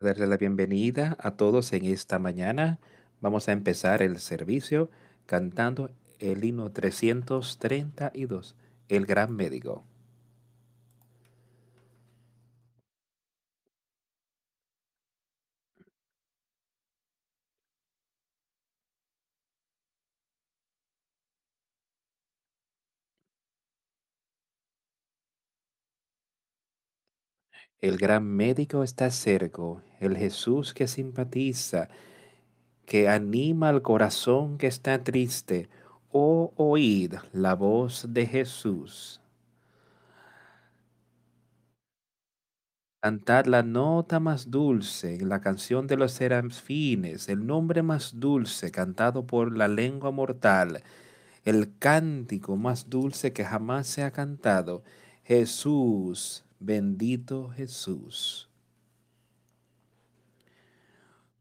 darle la bienvenida a todos en esta mañana. Vamos a empezar el servicio cantando el himno 332, El Gran Médico. El gran médico está cerca, el Jesús que simpatiza, que anima al corazón que está triste. Oh, oíd la voz de Jesús. Cantad la nota más dulce la canción de los serafines, el nombre más dulce cantado por la lengua mortal, el cántico más dulce que jamás se ha cantado. Jesús, bendito Jesús.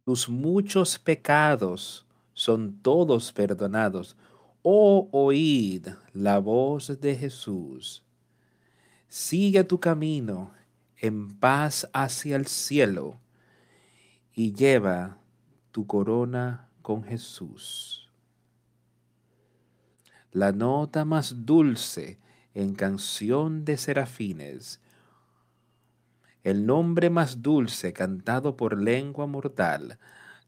Tus muchos pecados son todos perdonados. Oh, oíd la voz de Jesús. Sigue tu camino en paz hacia el cielo y lleva tu corona con Jesús. La nota más dulce en canción de serafines el nombre más dulce cantado por lengua mortal,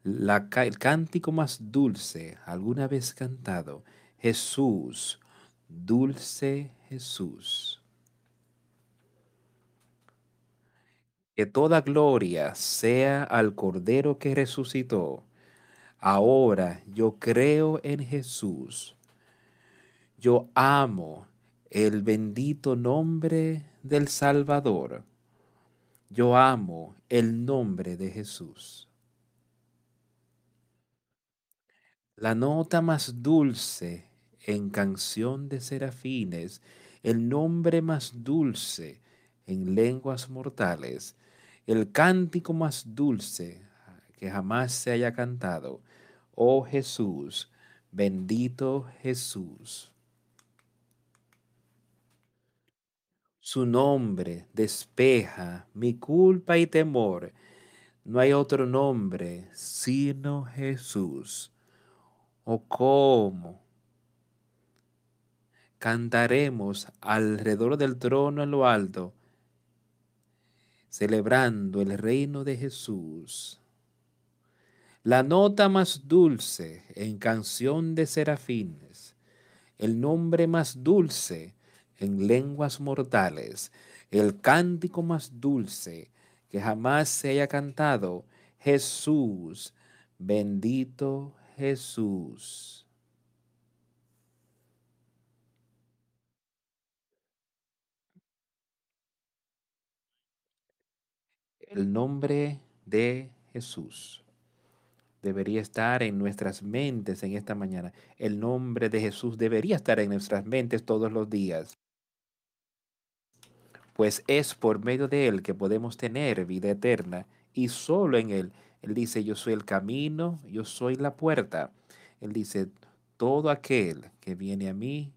el cántico más dulce alguna vez cantado, Jesús, dulce Jesús. Que toda gloria sea al Cordero que resucitó. Ahora yo creo en Jesús. Yo amo el bendito nombre del Salvador yo amo el nombre de Jesús. La nota más dulce en canción de serafines, el nombre más dulce en lenguas mortales, el cántico más dulce que jamás se haya cantado. Oh Jesús, bendito Jesús. Su nombre despeja mi culpa y temor. No hay otro nombre sino Jesús. ¿O oh, cómo? Cantaremos alrededor del trono en lo alto, celebrando el reino de Jesús. La nota más dulce en canción de serafines, el nombre más dulce en lenguas mortales, el cántico más dulce que jamás se haya cantado, Jesús, bendito Jesús. El nombre de Jesús debería estar en nuestras mentes en esta mañana. El nombre de Jesús debería estar en nuestras mentes todos los días pues es por medio de Él que podemos tener vida eterna y solo en Él. Él dice, yo soy el camino, yo soy la puerta. Él dice, todo aquel que viene a mí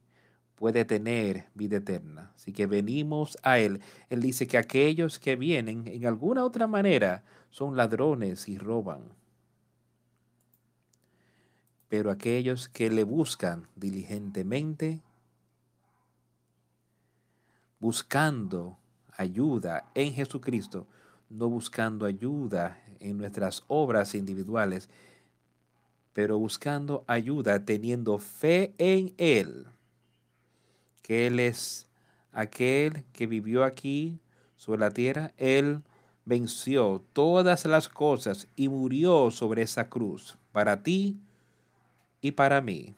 puede tener vida eterna. Así que venimos a Él. Él dice que aquellos que vienen en alguna otra manera son ladrones y roban. Pero aquellos que le buscan diligentemente, buscando ayuda en Jesucristo, no buscando ayuda en nuestras obras individuales, pero buscando ayuda teniendo fe en Él, que Él es aquel que vivió aquí sobre la tierra, Él venció todas las cosas y murió sobre esa cruz para ti y para mí.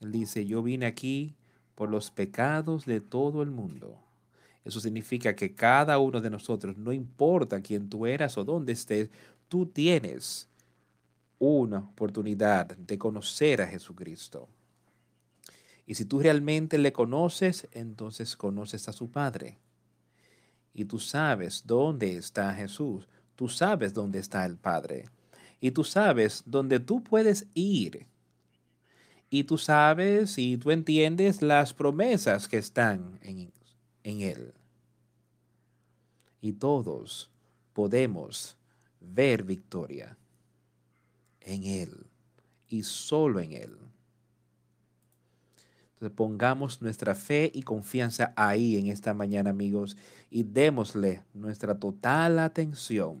Él dice, yo vine aquí por los pecados de todo el mundo. Eso significa que cada uno de nosotros, no importa quién tú eras o dónde estés, tú tienes una oportunidad de conocer a Jesucristo. Y si tú realmente le conoces, entonces conoces a su Padre. Y tú sabes dónde está Jesús. Tú sabes dónde está el Padre. Y tú sabes dónde tú puedes ir y tú sabes y tú entiendes las promesas que están en, en Él. Y todos podemos ver victoria en Él y solo en Él. Entonces pongamos nuestra fe y confianza ahí en esta mañana, amigos, y démosle nuestra total atención.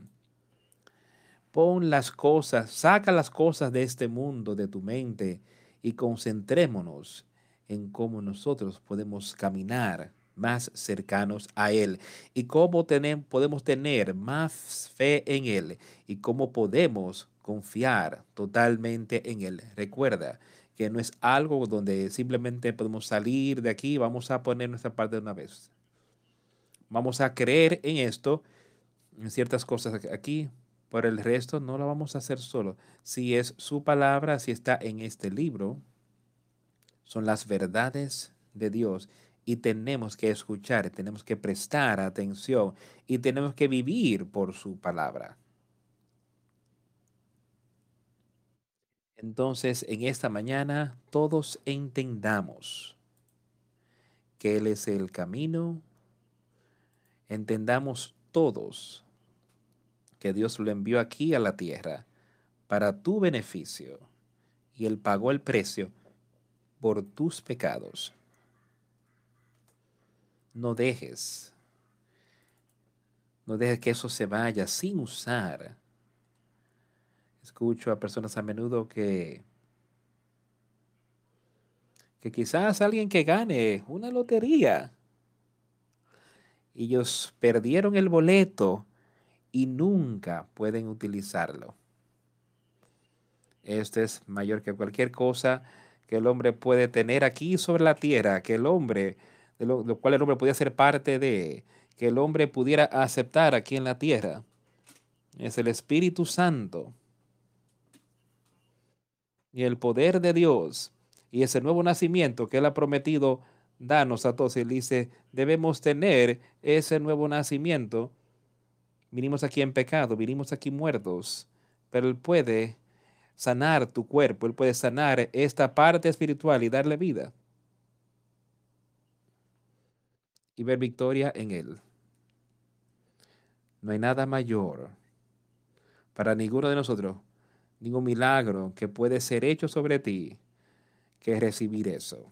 Pon las cosas, saca las cosas de este mundo de tu mente y concentrémonos en cómo nosotros podemos caminar más cercanos a Él y cómo podemos tener más fe en Él y cómo podemos confiar totalmente en Él. Recuerda que no es algo donde simplemente podemos salir de aquí vamos a poner nuestra parte de una vez. Vamos a creer en esto, en ciertas cosas aquí, por el resto no lo vamos a hacer solo. Si es su palabra, si está en este libro, son las verdades de Dios y tenemos que escuchar, tenemos que prestar atención y tenemos que vivir por su palabra. Entonces, en esta mañana, todos entendamos que Él es el camino, entendamos todos que Dios lo envió aquí a la tierra para tu beneficio y Él pagó el precio por tus pecados. No dejes, no dejes que eso se vaya sin usar. Escucho a personas a menudo que que quizás alguien que gane una lotería. Ellos perdieron el boleto y nunca pueden utilizarlo. Este es mayor que cualquier cosa que el hombre puede tener aquí sobre la tierra, que el hombre, de lo, cual el hombre podía ser parte de, que el hombre pudiera aceptar aquí en la tierra. Es el Espíritu Santo y el poder de Dios y ese nuevo nacimiento que Él ha prometido darnos a todos. Él dice, debemos tener ese nuevo nacimiento. Vinimos aquí en pecado, vinimos aquí muertos, pero Él puede sanar tu cuerpo, Él puede sanar esta parte espiritual y darle vida. Y ver victoria en Él. No hay nada mayor para ninguno de nosotros, ningún milagro que puede ser hecho sobre ti que recibir eso.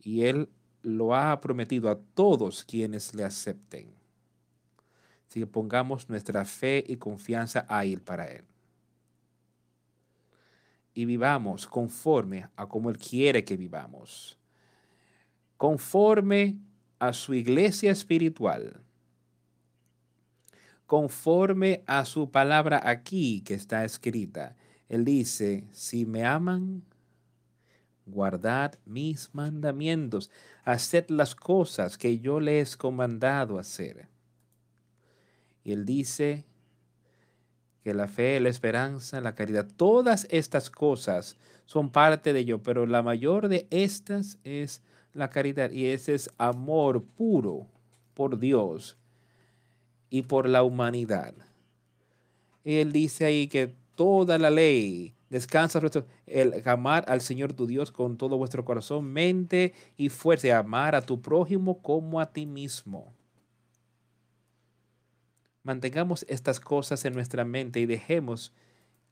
Y Él lo ha prometido a todos quienes le acepten. Que pongamos nuestra fe y confianza a Él para Él y vivamos conforme a como Él quiere que vivamos, conforme a su iglesia espiritual, conforme a su palabra aquí que está escrita. Él dice, si me aman, guardad mis mandamientos, haced las cosas que yo les he comandado hacer. Y él dice, que la fe, la esperanza, la caridad, todas estas cosas son parte de ello, pero la mayor de estas es la caridad y ese es amor puro por Dios y por la humanidad. Él dice ahí que toda la ley descansa el amar al Señor tu Dios con todo vuestro corazón, mente y fuerza, amar a tu prójimo como a ti mismo. Mantengamos estas cosas en nuestra mente y dejemos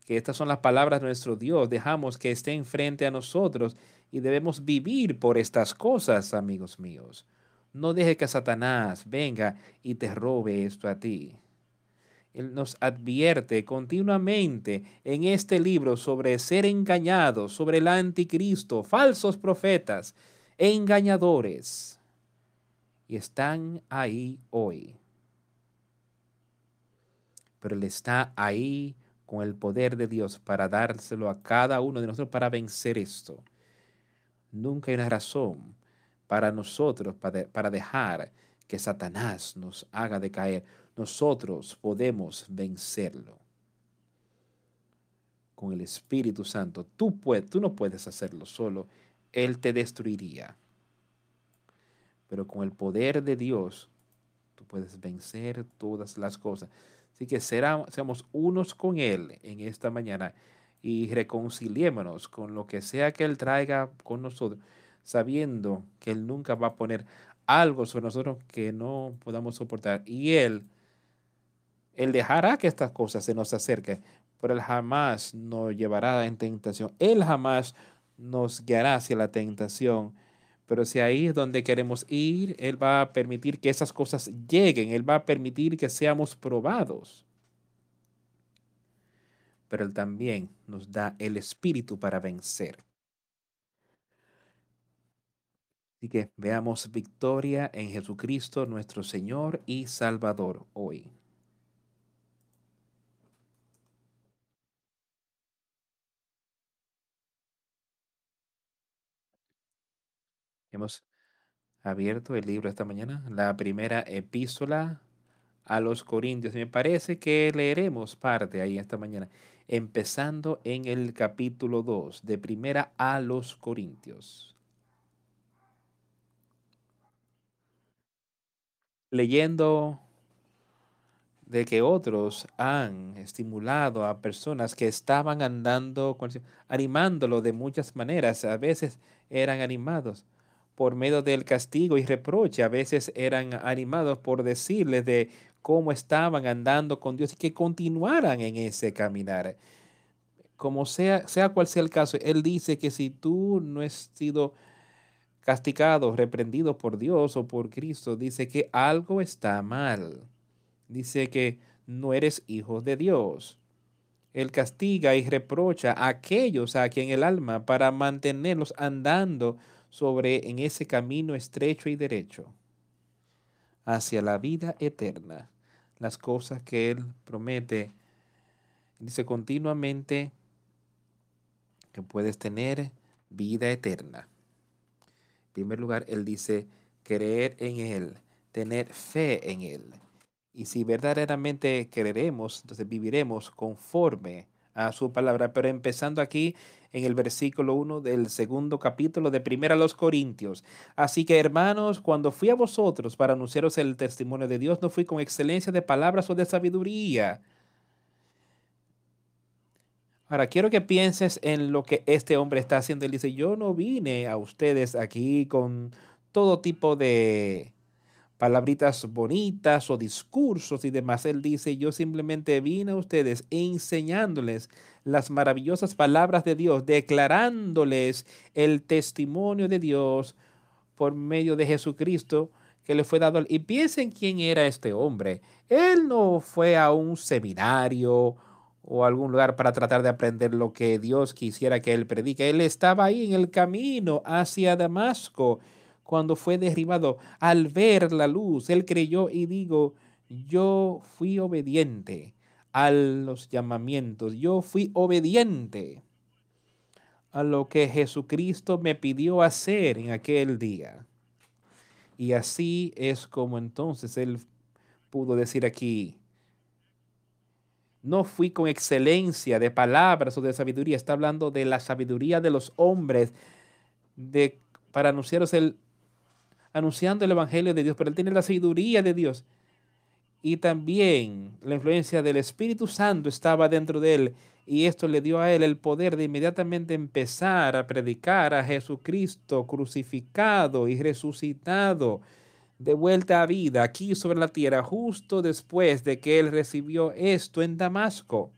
que estas son las palabras de nuestro Dios. Dejamos que estén frente a nosotros y debemos vivir por estas cosas, amigos míos. No deje que Satanás venga y te robe esto a ti. Él nos advierte continuamente en este libro sobre ser engañados, sobre el anticristo, falsos profetas, engañadores. Y están ahí hoy pero Él está ahí con el poder de Dios para dárselo a cada uno de nosotros para vencer esto. Nunca hay una razón para nosotros para, dejar que Satanás nos haga decaer. Nosotros podemos vencerlo con el Espíritu Santo. Tú, puedes, tú no puedes hacerlo solo. Él te destruiría. Pero con el poder de Dios, tú puedes vencer todas las cosas. Así que seamos unos con Él en esta mañana y reconciliémonos con lo que sea que Él traiga con nosotros, sabiendo que Él nunca va a poner algo sobre nosotros que no podamos soportar. Y Él Él dejará que estas cosas se nos acerquen, pero Él jamás nos llevará en tentación. Él jamás nos guiará hacia la tentación. Pero si ahí es donde queremos ir, Él va a permitir que esas cosas lleguen, Él va a permitir que seamos probados. Pero Él también nos da el espíritu para vencer. Así que veamos victoria en Jesucristo, nuestro Señor y Salvador, hoy. Hemos abierto el libro esta mañana, la primera epístola a los Corintios. Me parece que leeremos parte ahí esta mañana, empezando en el capítulo 2, de primera a los Corintios. leyendo de que otros han estimulado a personas que estaban andando, animándolo de muchas maneras. A veces eran animados por medio del castigo y reproche, a veces eran animados por decirles de cómo estaban andando con Dios y que continuaran en ese caminar. Como sea, sea cual sea el caso, Él dice que si tú no has sido castigado, reprendido por Dios o por Cristo, dice que algo está mal. Dice que no eres hijo de Dios. Él castiga y reprocha a aquellos a quien el alma para mantenerlos andando sobre en ese camino estrecho y derecho hacia la vida eterna. Las cosas que Él promete, dice continuamente que puedes tener vida eterna primer lugar, Él dice creer en Él, tener fe en Él. Y si verdaderamente creeremos, entonces viviremos conforme a su palabra. Pero empezando aquí en el versículo 1 del segundo capítulo de Primera a los Corintios. Así que hermanos, cuando fui a vosotros para anunciaros el testimonio de Dios, no fui con excelencia de palabras o de sabiduría Ahora, quiero que pienses en lo que este hombre está haciendo. Él dice, yo no vine a ustedes aquí con todo tipo de palabritas bonitas o discursos y demás. Él dice, yo simplemente vine a ustedes enseñándoles las maravillosas palabras de Dios, declarándoles el testimonio de Dios por medio de Jesucristo que le fue dado. Y piensen quién era este hombre. Él no fue a un seminario o algún lugar para tratar de aprender lo que Dios quisiera que él predique. Él estaba ahí en el camino hacia Damasco cuando fue derribado. Al ver la luz, él creyó y digo, yo fui obediente a los llamamientos, yo fui obediente a lo que Jesucristo me pidió hacer en aquel día. Y así es como entonces él pudo decir aquí, no fui con excelencia de palabras o de sabiduría. Está hablando de la sabiduría de los hombres de, para anunciaros el, anunciando el Evangelio de Dios. Pero él tiene la sabiduría de Dios. Y también la influencia del Espíritu Santo estaba dentro de él. Y esto le dio a él el poder de inmediatamente empezar a predicar a Jesucristo crucificado y resucitado de vuelta a vida aquí sobre la tierra justo después de que él recibió esto en Damasco.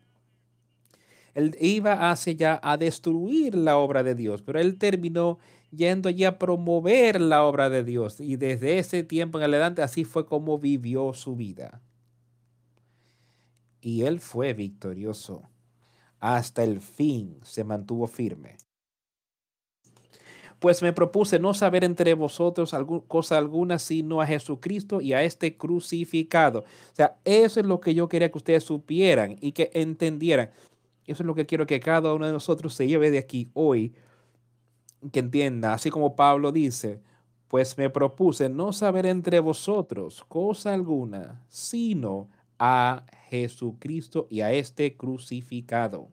Él iba hacia allá a destruir la obra de Dios, pero él terminó yendo allí a promover la obra de Dios y desde ese tiempo en adelante así fue como vivió su vida. Y él fue victorioso. Hasta el fin se mantuvo firme pues me propuse no saber entre vosotros cosa alguna sino a Jesucristo y a este crucificado. O sea, eso es lo que yo quería que ustedes supieran y que entendieran. Eso es lo que quiero que cada uno de nosotros se lleve de aquí hoy, que entienda, así como Pablo dice, pues me propuse no saber entre vosotros cosa alguna, sino a Jesucristo y a este crucificado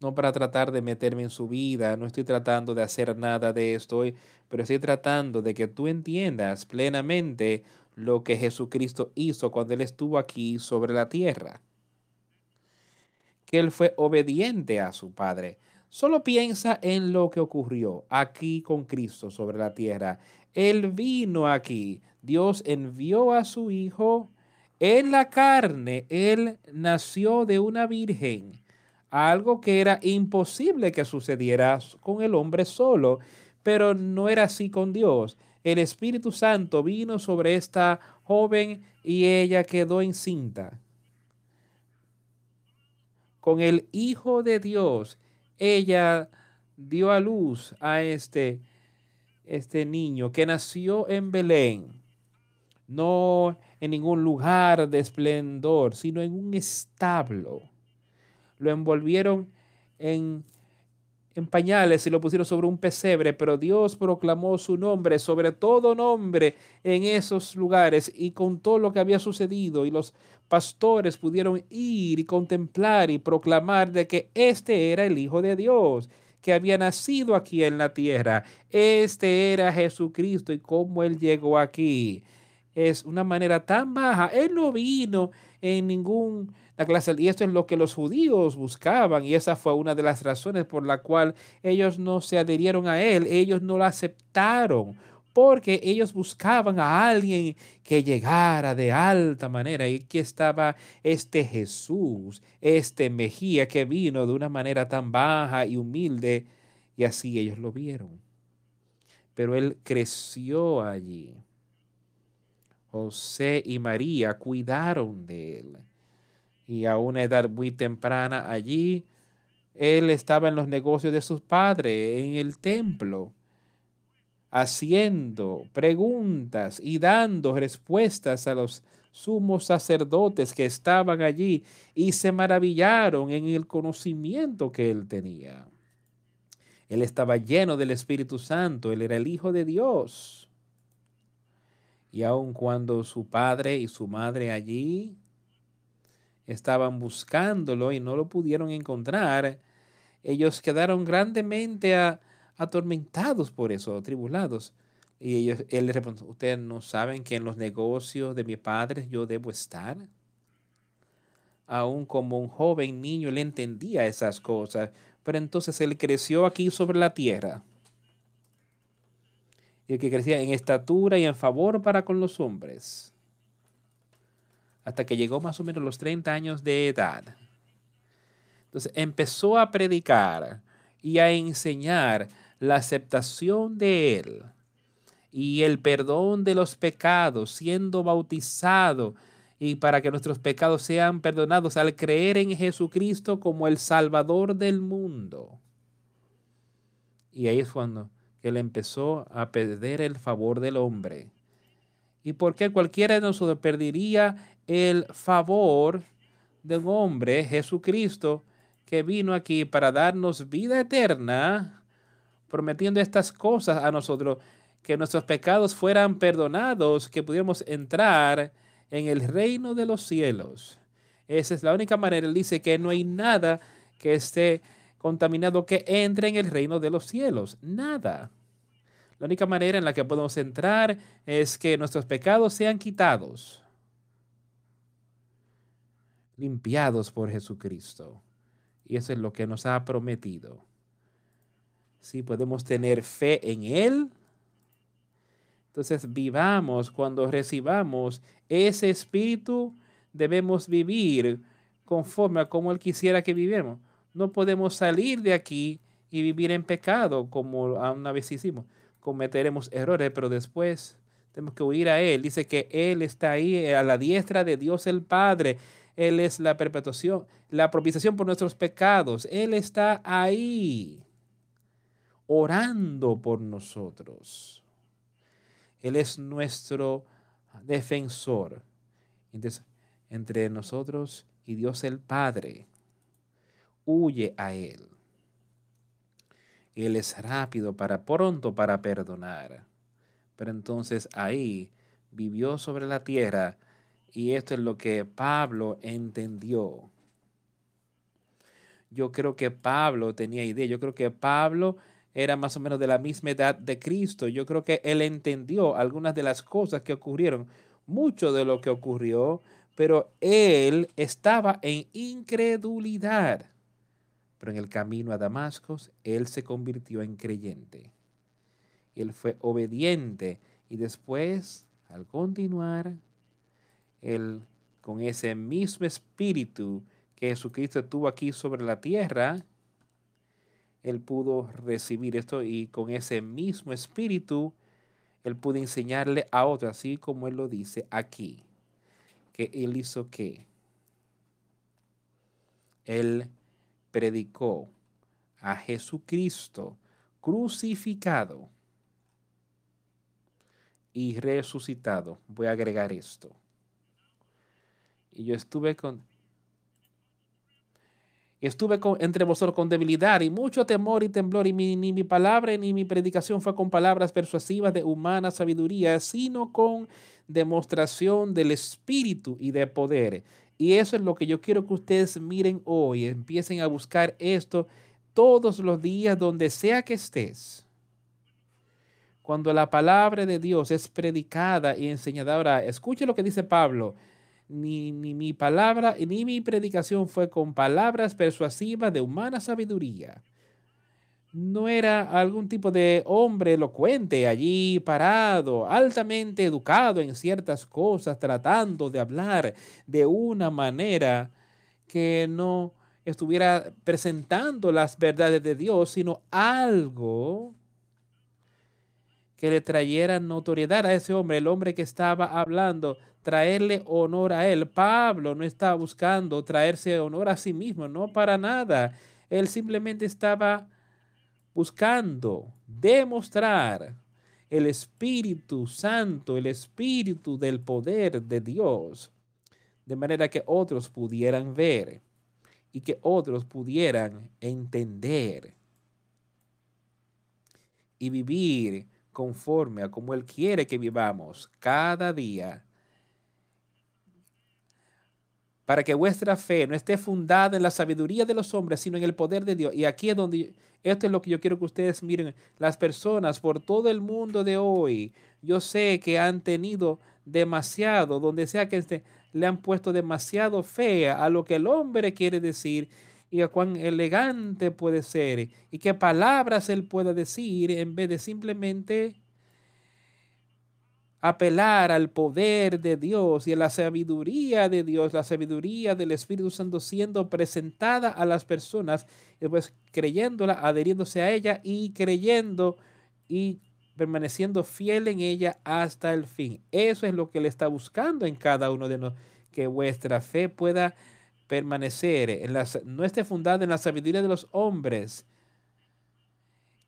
no para tratar de meterme en su vida, no estoy tratando de hacer nada de esto, pero estoy tratando de que tú entiendas plenamente lo que Jesucristo hizo cuando Él estuvo aquí sobre la tierra. Que Él fue obediente a su Padre. Solo piensa en lo que ocurrió aquí con Cristo sobre la tierra. Él vino aquí. Dios envió a su Hijo en la carne, él nació de una virgen, algo que era imposible que sucediera con el hombre solo, pero no era así con Dios. El Espíritu Santo vino sobre esta joven y ella quedó encinta. Con el Hijo de Dios, ella dio a luz a este, este niño que nació en Belén, no en ningún lugar de esplendor, sino en un establo. Lo envolvieron en, en pañales y lo pusieron sobre un pesebre, pero Dios proclamó su nombre sobre todo nombre en esos lugares y contó lo que había sucedido y los pastores pudieron ir y contemplar y proclamar de que este era el Hijo de Dios que había nacido aquí en la tierra. Este era Jesucristo y cómo Él llegó aquí es una manera tan baja. Él no vino en ningún la y esto es lo que los judíos buscaban y esa fue una de las razones por la cual ellos no se adherieron a él, ellos no lo aceptaron porque ellos buscaban a alguien que llegara de alta manera y que estaba este Jesús, este Mejía que vino de una manera tan baja y humilde y así ellos lo vieron. Pero él creció allí José y María cuidaron de él. Y a una edad muy temprana allí, él estaba en los negocios de sus padres, en el templo, haciendo preguntas y dando respuestas a los sumos sacerdotes que estaban allí y se maravillaron en el conocimiento que él tenía. Él estaba lleno del Espíritu Santo, él era el Hijo de Dios. Y aun cuando su padre y su madre allí estaban buscándolo y no lo pudieron encontrar, ellos quedaron grandemente atormentados por eso, tribulados. Y ellos, él les respondió, ¿ustedes no saben que en los negocios de mi padre yo debo estar? Aún como un joven niño le entendía esas cosas, pero entonces él creció aquí sobre la tierra y el que crecía en estatura y en favor para con los hombres, hasta que llegó más o menos los 30 años de edad. Entonces empezó a predicar y a enseñar la aceptación de Él y el perdón de los pecados, siendo bautizado y para que nuestros pecados sean perdonados al creer en Jesucristo como el Salvador del mundo. Y ahí es cuando él empezó a perder el favor del hombre. ¿Y por qué cualquiera de nosotros perdería el favor de un hombre, Jesucristo, que vino aquí para darnos vida eterna, prometiendo estas cosas a nosotros, que nuestros pecados fueran perdonados, que pudiéramos entrar en el reino de los cielos? Esa es la única manera. Él dice que no hay nada que esté contaminado que entre en el reino de los cielos. Nada. La única manera en la que podemos entrar es que nuestros pecados sean quitados, limpiados por Jesucristo. Y eso es lo que nos ha prometido. Si podemos tener fe en Él, entonces vivamos cuando recibamos ese espíritu, debemos vivir conforme a como Él quisiera que vivamos. No podemos salir de aquí y vivir en pecado como una vez hicimos. Cometeremos errores, pero después tenemos que huir a Él. Dice que Él está ahí a la diestra de Dios el Padre. Él es la perpetuación, la propiciación por nuestros pecados. Él está ahí orando por nosotros. Él es nuestro defensor. Entonces, entre nosotros y Dios el Padre huye a Él. Él es rápido para pronto para perdonar. Pero entonces ahí vivió sobre la tierra y esto es lo que Pablo entendió. Yo creo que Pablo tenía idea, yo creo que Pablo era más o menos de la misma edad de Cristo. Yo creo que él entendió algunas de las cosas que ocurrieron, mucho de lo que ocurrió, pero él estaba en incredulidad. Pero en el camino a Damasco, él se convirtió en creyente. Él fue obediente y después, al continuar, él con ese mismo espíritu que Jesucristo tuvo aquí sobre la tierra, él pudo recibir esto y con ese mismo espíritu, él pudo enseñarle a otros, así como él lo dice aquí, que él hizo que él predicó a Jesucristo crucificado y resucitado. Voy a agregar esto. Y yo estuve con estuve con, entre vosotros con debilidad y mucho temor y temblor, y ni mi palabra ni mi predicación fue con palabras persuasivas de humana sabiduría, sino con demostración del Espíritu y de poder. Y eso es lo que yo quiero que ustedes miren hoy, empiecen a buscar esto todos los días, donde sea que estés. Cuando la palabra de Dios es predicada y enseñada. Ahora, escuche lo que dice Pablo. Ni, ni mi palabra ni mi predicación fue con palabras persuasivas de humana sabiduría. No era algún tipo de hombre elocuente allí parado, altamente educado en ciertas cosas, tratando de hablar de una manera que no estuviera presentando las verdades de Dios, sino algo que le trayera notoriedad a ese hombre, el hombre que estaba hablando, traerle honor a él. Pablo no estaba buscando traerse honor a sí mismo, no para nada. Él simplemente estaba buscando demostrar el Espíritu Santo, el Espíritu del poder de Dios, de manera que otros pudieran ver y que otros pudieran entender y vivir conforme a como Él quiere que vivamos cada día, para que vuestra fe no esté fundada en la sabiduría de los hombres, sino en el poder de Dios. Y aquí es donde, esto es lo que yo quiero que ustedes miren, las personas por todo el mundo de hoy, yo sé que han tenido demasiado, donde sea que le han puesto demasiado fe a lo que el hombre quiere decir y a cuán elegante puede ser y qué palabras él pueda decir en vez de simplemente apelar al poder de Dios y a la sabiduría de Dios, la sabiduría del Espíritu Santo siendo presentada a las personas, y pues creyéndola, adheriéndose a ella y creyendo y permaneciendo fiel en ella hasta el fin. Eso es lo que Él está buscando en cada uno de nosotros, que vuestra fe pueda permanecer, en no esté fundada en la sabiduría de los hombres,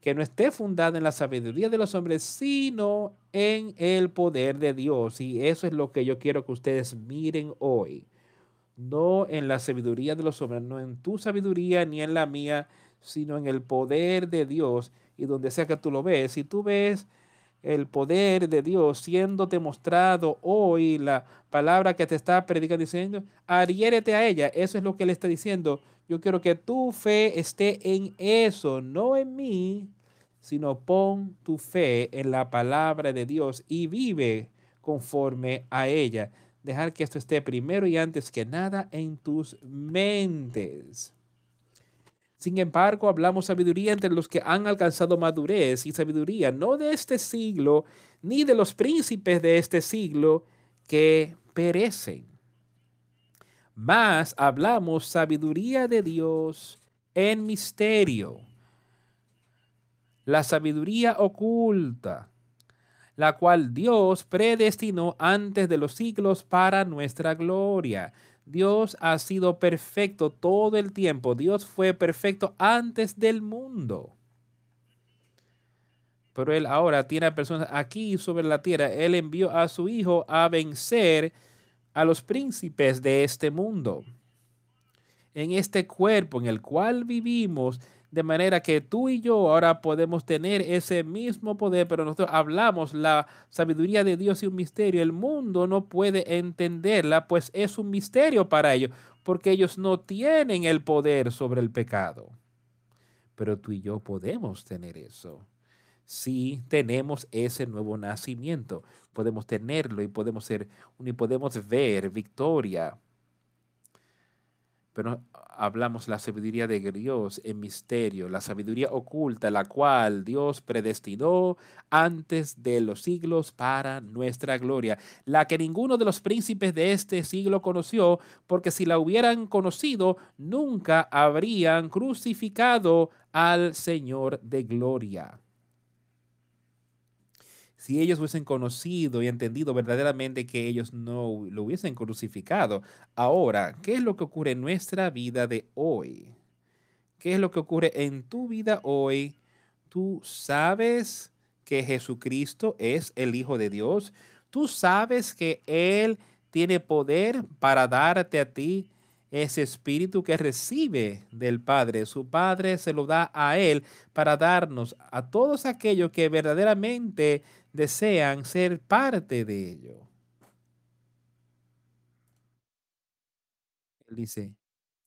que no esté fundada en la sabiduría de los hombres, sino en el poder de Dios. Y eso es lo que yo quiero que ustedes miren hoy. No en la sabiduría de los hombres, no en tu sabiduría ni en la mía, sino en el poder de Dios y donde sea que tú lo ves, si tú ves el poder de Dios siendo demostrado hoy, la palabra que te está predicando diciendo, adhiérete a ella. Eso es lo que él está diciendo. Yo quiero que tu fe esté en eso, no en mí, sino pon tu fe en la palabra de Dios y vive conforme a ella. Dejar que esto esté primero y antes que nada en tus mentes. Sin embargo, hablamos sabiduría entre los que han alcanzado madurez y sabiduría, no de este siglo, ni de los príncipes de este siglo que perecen. Más hablamos sabiduría de Dios en misterio, la sabiduría oculta, la cual Dios predestinó antes de los siglos para nuestra gloria Dios ha sido perfecto todo el tiempo. Dios fue perfecto antes del mundo. Pero Él ahora tiene personas aquí sobre la tierra. Él envió a su Hijo a vencer a los príncipes de este mundo. En este cuerpo en el cual vivimos, de manera que tú y yo ahora podemos tener ese mismo poder, pero nosotros hablamos la sabiduría de Dios y un misterio. El mundo no puede entenderla, pues es un misterio para ellos, porque ellos no tienen el poder sobre el pecado. Pero tú y yo podemos tener eso. Si tenemos ese nuevo nacimiento, podemos tenerlo y podemos ser y podemos ver victoria. Pero hablamos la sabiduría de Dios en misterio, la sabiduría oculta, la cual Dios predestinó antes de los siglos para nuestra gloria, la que ninguno de los príncipes de este siglo conoció, porque si la hubieran conocido, nunca habrían crucificado al Señor de gloria si ellos hubiesen conocido y entendido verdaderamente que ellos no lo hubiesen crucificado. Ahora, ¿qué es lo que ocurre en nuestra vida de hoy? ¿Qué es lo que ocurre en tu vida hoy? Tú sabes que Jesucristo es el Hijo de Dios. Tú sabes que Él tiene poder para darte a ti ese espíritu que recibe del Padre. Su Padre se lo da a Él para darnos a todos aquellos que verdaderamente desean ser parte de ello. Él dice,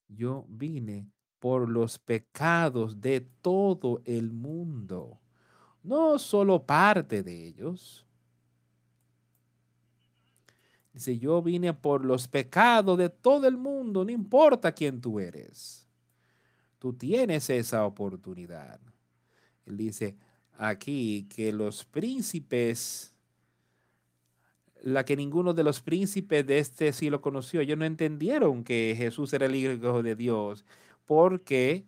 yo vine por los pecados de todo el mundo, no solo parte de ellos. Dice, yo vine por los pecados de todo el mundo, no importa quién tú eres. Tú tienes esa oportunidad. Él dice, aquí que los príncipes, la que ninguno de los príncipes de este siglo conoció, ellos no entendieron que Jesús era el Hijo de Dios, porque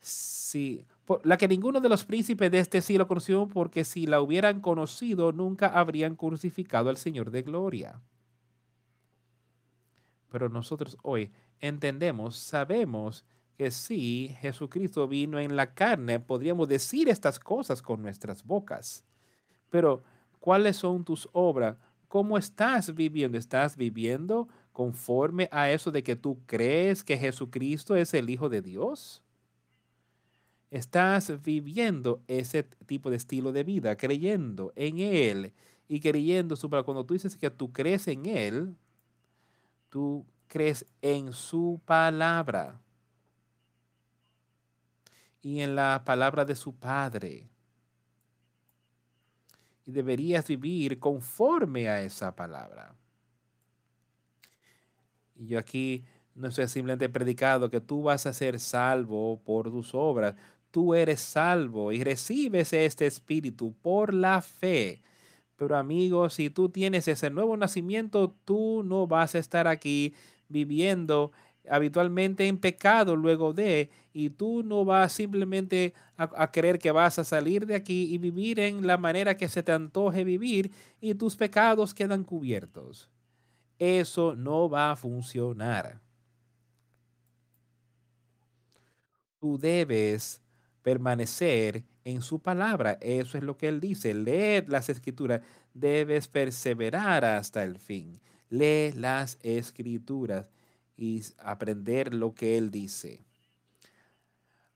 si, la que ninguno de los príncipes de este siglo conoció, porque si la hubieran conocido, nunca habrían crucificado al Señor de gloria. Pero nosotros hoy entendemos, sabemos que sí, Jesucristo vino en la carne, podríamos decir estas cosas con nuestras bocas. Pero, ¿cuáles son tus obras? ¿Cómo estás viviendo? ¿Estás viviendo conforme a eso de que tú crees que Jesucristo es el Hijo de Dios? ¿Estás viviendo ese tipo de estilo de vida, creyendo en Él y creyendo su Cuando tú dices que tú crees en Él, tú crees en su palabra y en la palabra de su Padre. Y deberías vivir conforme a esa palabra. Y yo aquí no estoy simplemente predicado que tú vas a ser salvo por tus obras. Tú eres salvo y recibes este espíritu por la fe. Pero amigos, si tú tienes ese nuevo nacimiento, tú no vas a estar aquí viviendo habitualmente en pecado luego de, y tú no vas simplemente a, creer que vas a salir de aquí y vivir en la manera que se te antoje vivir y tus pecados quedan cubiertos. Eso no va a funcionar. Tú debes permanecer en su palabra. Eso es lo que él dice. Leed las escrituras. Debes perseverar hasta el fin. Lee las escrituras y aprender lo que Él dice.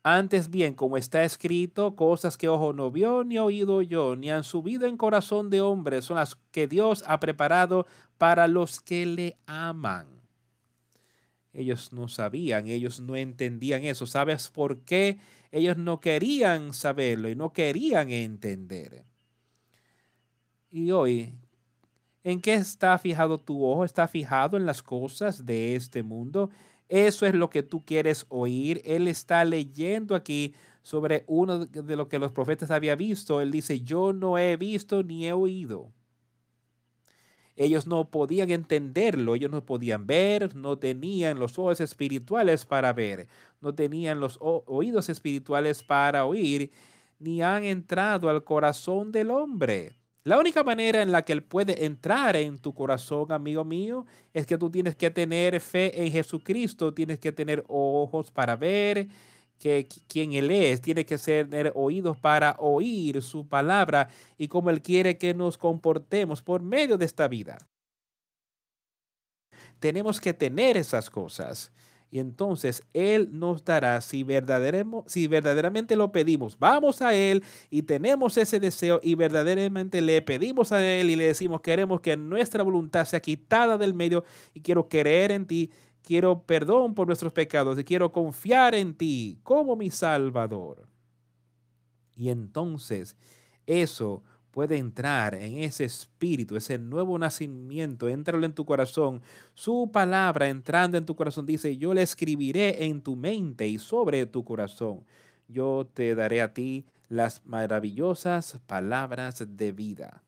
Antes bien, como está escrito, cosas que ojo no vio, ni oído yo, ni han subido en corazón de hombre, son las que Dios ha preparado para los que le aman. Ellos no sabían, ellos no entendían eso. ¿Sabes por qué? Ellos no querían saberlo y no querían entender. Y hoy ¿En qué está fijado tu ojo? ¿Está fijado en las cosas de este mundo? Eso es lo que tú quieres oír. Él está leyendo aquí sobre uno de lo que los profetas habían visto. Él dice, yo no he visto ni he oído. Ellos no podían entenderlo, ellos no podían ver, no tenían los ojos espirituales para ver, no tenían los oídos espirituales para oír, ni han entrado al corazón del hombre la única manera en la que Él puede entrar en tu corazón, amigo mío, es que tú tienes que tener fe en Jesucristo, tienes que tener ojos para ver que quién Él es, tiene que tener oídos para oír su palabra y cómo Él quiere que nos comportemos por medio de esta vida. Tenemos que tener esas cosas. Y entonces Él nos dará si, si verdaderamente lo pedimos. Vamos a Él y tenemos ese deseo y verdaderamente le pedimos a Él y le decimos, queremos que nuestra voluntad sea quitada del medio y quiero creer en ti, quiero perdón por nuestros pecados y quiero confiar en ti como mi Salvador. Y entonces eso puede entrar en ese espíritu, ese nuevo nacimiento, entralo en tu corazón. Su palabra entrando en tu corazón dice, yo le escribiré en tu mente y sobre tu corazón. Yo te daré a ti las maravillosas palabras de vida.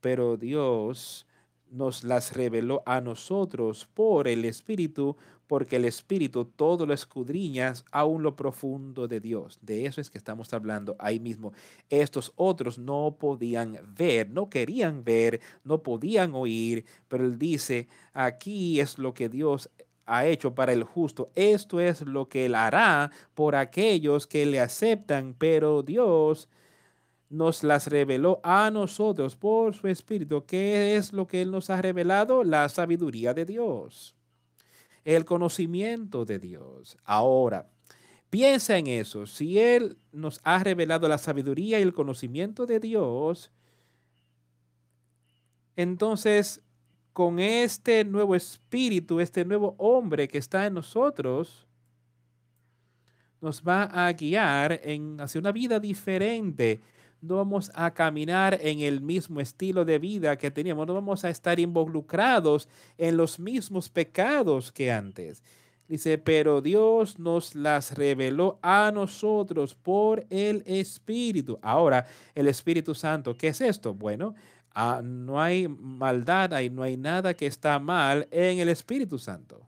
Pero Dios nos las reveló a nosotros por el Espíritu, porque el Espíritu todo lo escudriña aún lo profundo de Dios. De eso es que estamos hablando ahí mismo. Estos otros no podían ver, no querían ver, no podían oír, pero él dice, aquí es lo que Dios ha hecho para el justo. Esto es lo que él hará por aquellos que le aceptan, pero Dios nos las reveló a nosotros por su Espíritu. ¿Qué es lo que Él nos ha revelado? La sabiduría de Dios, el conocimiento de Dios. Ahora, piensa en eso. Si Él nos ha revelado la sabiduría y el conocimiento de Dios, entonces con este nuevo espíritu, este nuevo hombre que está en nosotros, nos va a guiar en, hacia una vida diferente no vamos a caminar en el mismo estilo de vida que teníamos, no vamos a estar involucrados en los mismos pecados que antes. Dice, pero Dios nos las reveló a nosotros por el Espíritu. Ahora, el Espíritu Santo, ¿qué es esto? Bueno, ah, no hay maldad, ahí no hay nada que está mal en el Espíritu Santo.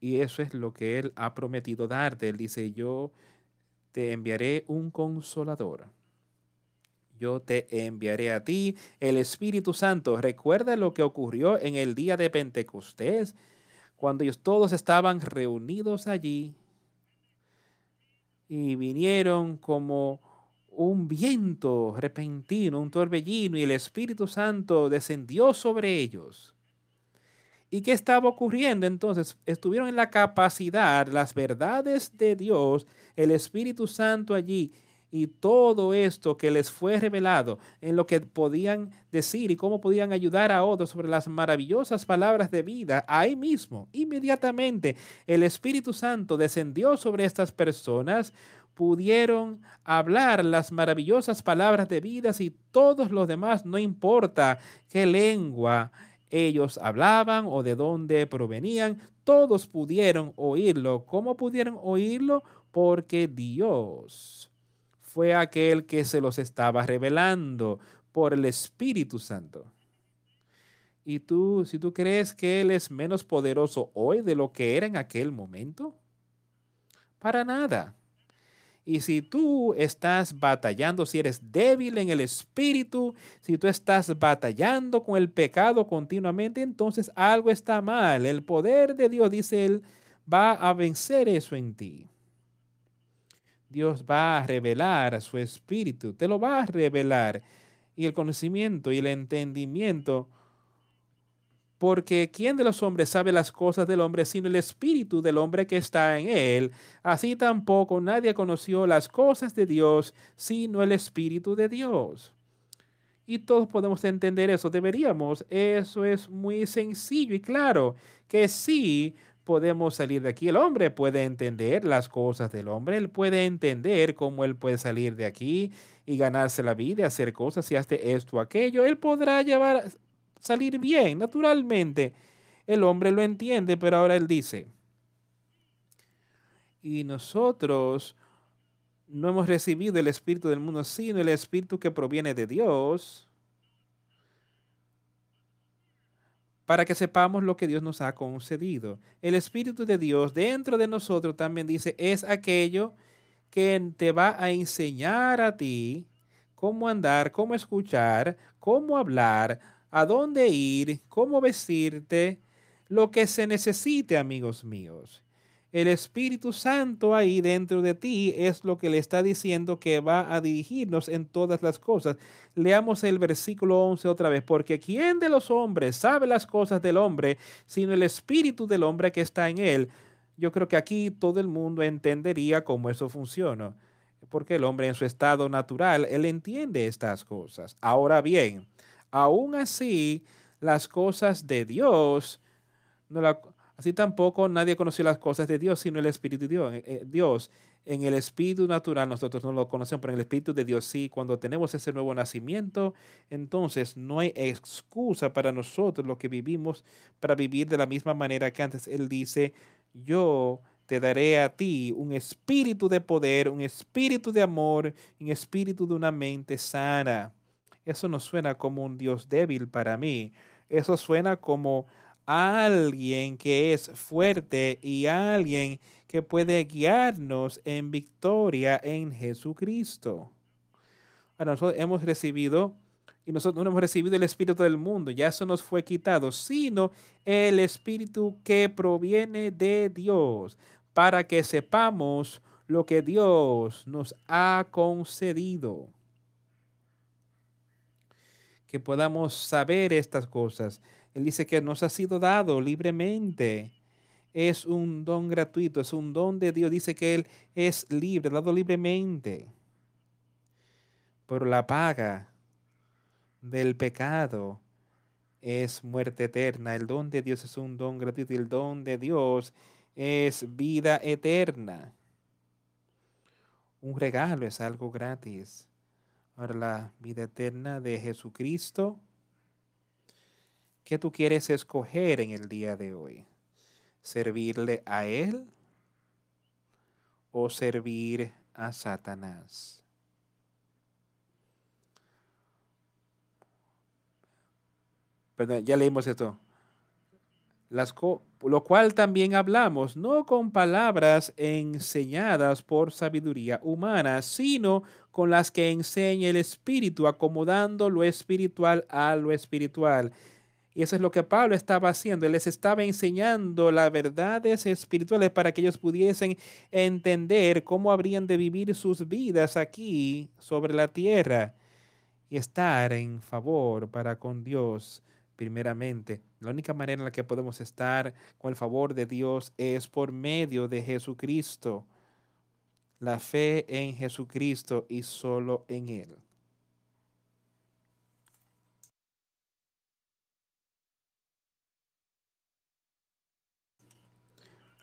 Y eso es lo que Él ha prometido darte. Él dice, yo te enviaré un consolador. Yo te enviaré a ti el Espíritu Santo. Recuerda lo que ocurrió en el día de Pentecostés, cuando ellos todos estaban reunidos allí y vinieron como un viento repentino, un torbellino, y el Espíritu Santo descendió sobre ellos. ¿Y qué estaba ocurriendo? Entonces, estuvieron en la capacidad, las verdades de Dios, el Espíritu Santo allí y todo esto que les fue revelado en lo que podían decir y cómo podían ayudar a otros sobre las maravillosas palabras de vida, ahí mismo, inmediatamente, el Espíritu Santo descendió sobre estas personas, pudieron hablar las maravillosas palabras de vida y todos los demás, no importa qué lengua ellos hablaban o de dónde provenían, todos pudieron oírlo. ¿Cómo pudieron oírlo? Porque Dios fue aquel que se los estaba revelando por el Espíritu Santo. Y tú, si tú crees que Él es menos poderoso hoy de lo que era en aquel momento, para nada. Y si tú estás batallando, si eres débil en el espíritu, si tú estás batallando con el pecado continuamente, entonces algo está mal. El poder de Dios, dice él, va a vencer eso en ti. Dios va a revelar su espíritu, te lo va a revelar. Y el conocimiento y el entendimiento porque ¿quién de los hombres sabe las cosas del hombre sino el espíritu del hombre que está en él? Así tampoco nadie conoció las cosas de Dios sino el espíritu de Dios. Y todos podemos entender eso, deberíamos. Eso es muy sencillo y claro, que sí podemos salir de aquí. El hombre puede entender las cosas del hombre, él puede entender cómo él puede salir de aquí y ganarse la vida, hacer cosas y hace esto o aquello. Él podrá llevar salir bien, naturalmente. El hombre lo entiende, pero ahora él dice, y nosotros no hemos recibido el espíritu del mundo, sino el espíritu que proviene de Dios, para que sepamos lo que Dios nos ha concedido. El espíritu de Dios dentro de nosotros también dice, es aquello que te va a enseñar a ti cómo andar, cómo escuchar, cómo hablar, a dónde ir, cómo vestirte, lo que se necesite, amigos míos. El Espíritu Santo ahí dentro de ti es lo que le está diciendo que va a dirigirnos en todas las cosas. Leamos el versículo 11 otra vez, porque ¿quién de los hombres sabe las cosas del hombre, sino el Espíritu del hombre que está en él? Yo creo que aquí todo el mundo entendería cómo eso funciona, porque el hombre en su estado natural, él entiende estas cosas. Ahora bien, aún así, las cosas de Dios, no así tampoco nadie conoció las cosas de Dios, sino el Espíritu de Dios. Eh, Dios. En el espíritu natural nosotros no lo conocemos, pero en el espíritu de Dios sí. Cuando tenemos ese nuevo nacimiento, entonces no hay excusa para nosotros lo que vivimos para vivir de la misma manera que antes. Él dice, yo te daré a ti un espíritu de poder, un espíritu de amor, un espíritu de una mente sana. Eso no suena como un Dios débil para mí. Eso suena como alguien que es fuerte y alguien que puede guiarnos en victoria en Jesucristo. Ahora nosotros hemos recibido, y nosotros no hemos recibido el Espíritu del mundo, ya eso nos fue quitado, sino el Espíritu que proviene de Dios, para que sepamos lo que Dios nos ha concedido. Que podamos saber estas cosas. Él dice que nos ha sido dado libremente es un don gratuito, es un don de Dios. Dice que Él es libre, dado libremente. Pero la paga del pecado es muerte eterna. El don de Dios es un don gratuito el don de Dios es vida eterna. Un regalo es algo gratis. Ahora la vida eterna de Jesucristo. ¿Qué tú quieres escoger en el día de hoy? servirle a Él o servir a Satanás. Perdón, ya leímos esto. Lo cual también hablamos, no con palabras enseñadas por sabiduría humana, sino con las que enseña el Espíritu, acomodando lo espiritual a lo espiritual. Y eso es lo que Pablo estaba haciendo. Él les estaba enseñando las verdades espirituales para que ellos pudiesen entender cómo habrían de vivir sus vidas aquí sobre la tierra y estar en favor para con Dios primeramente. La única manera en la que podemos estar con el favor de Dios es por medio de Jesucristo. La fe en Jesucristo y solo en Él.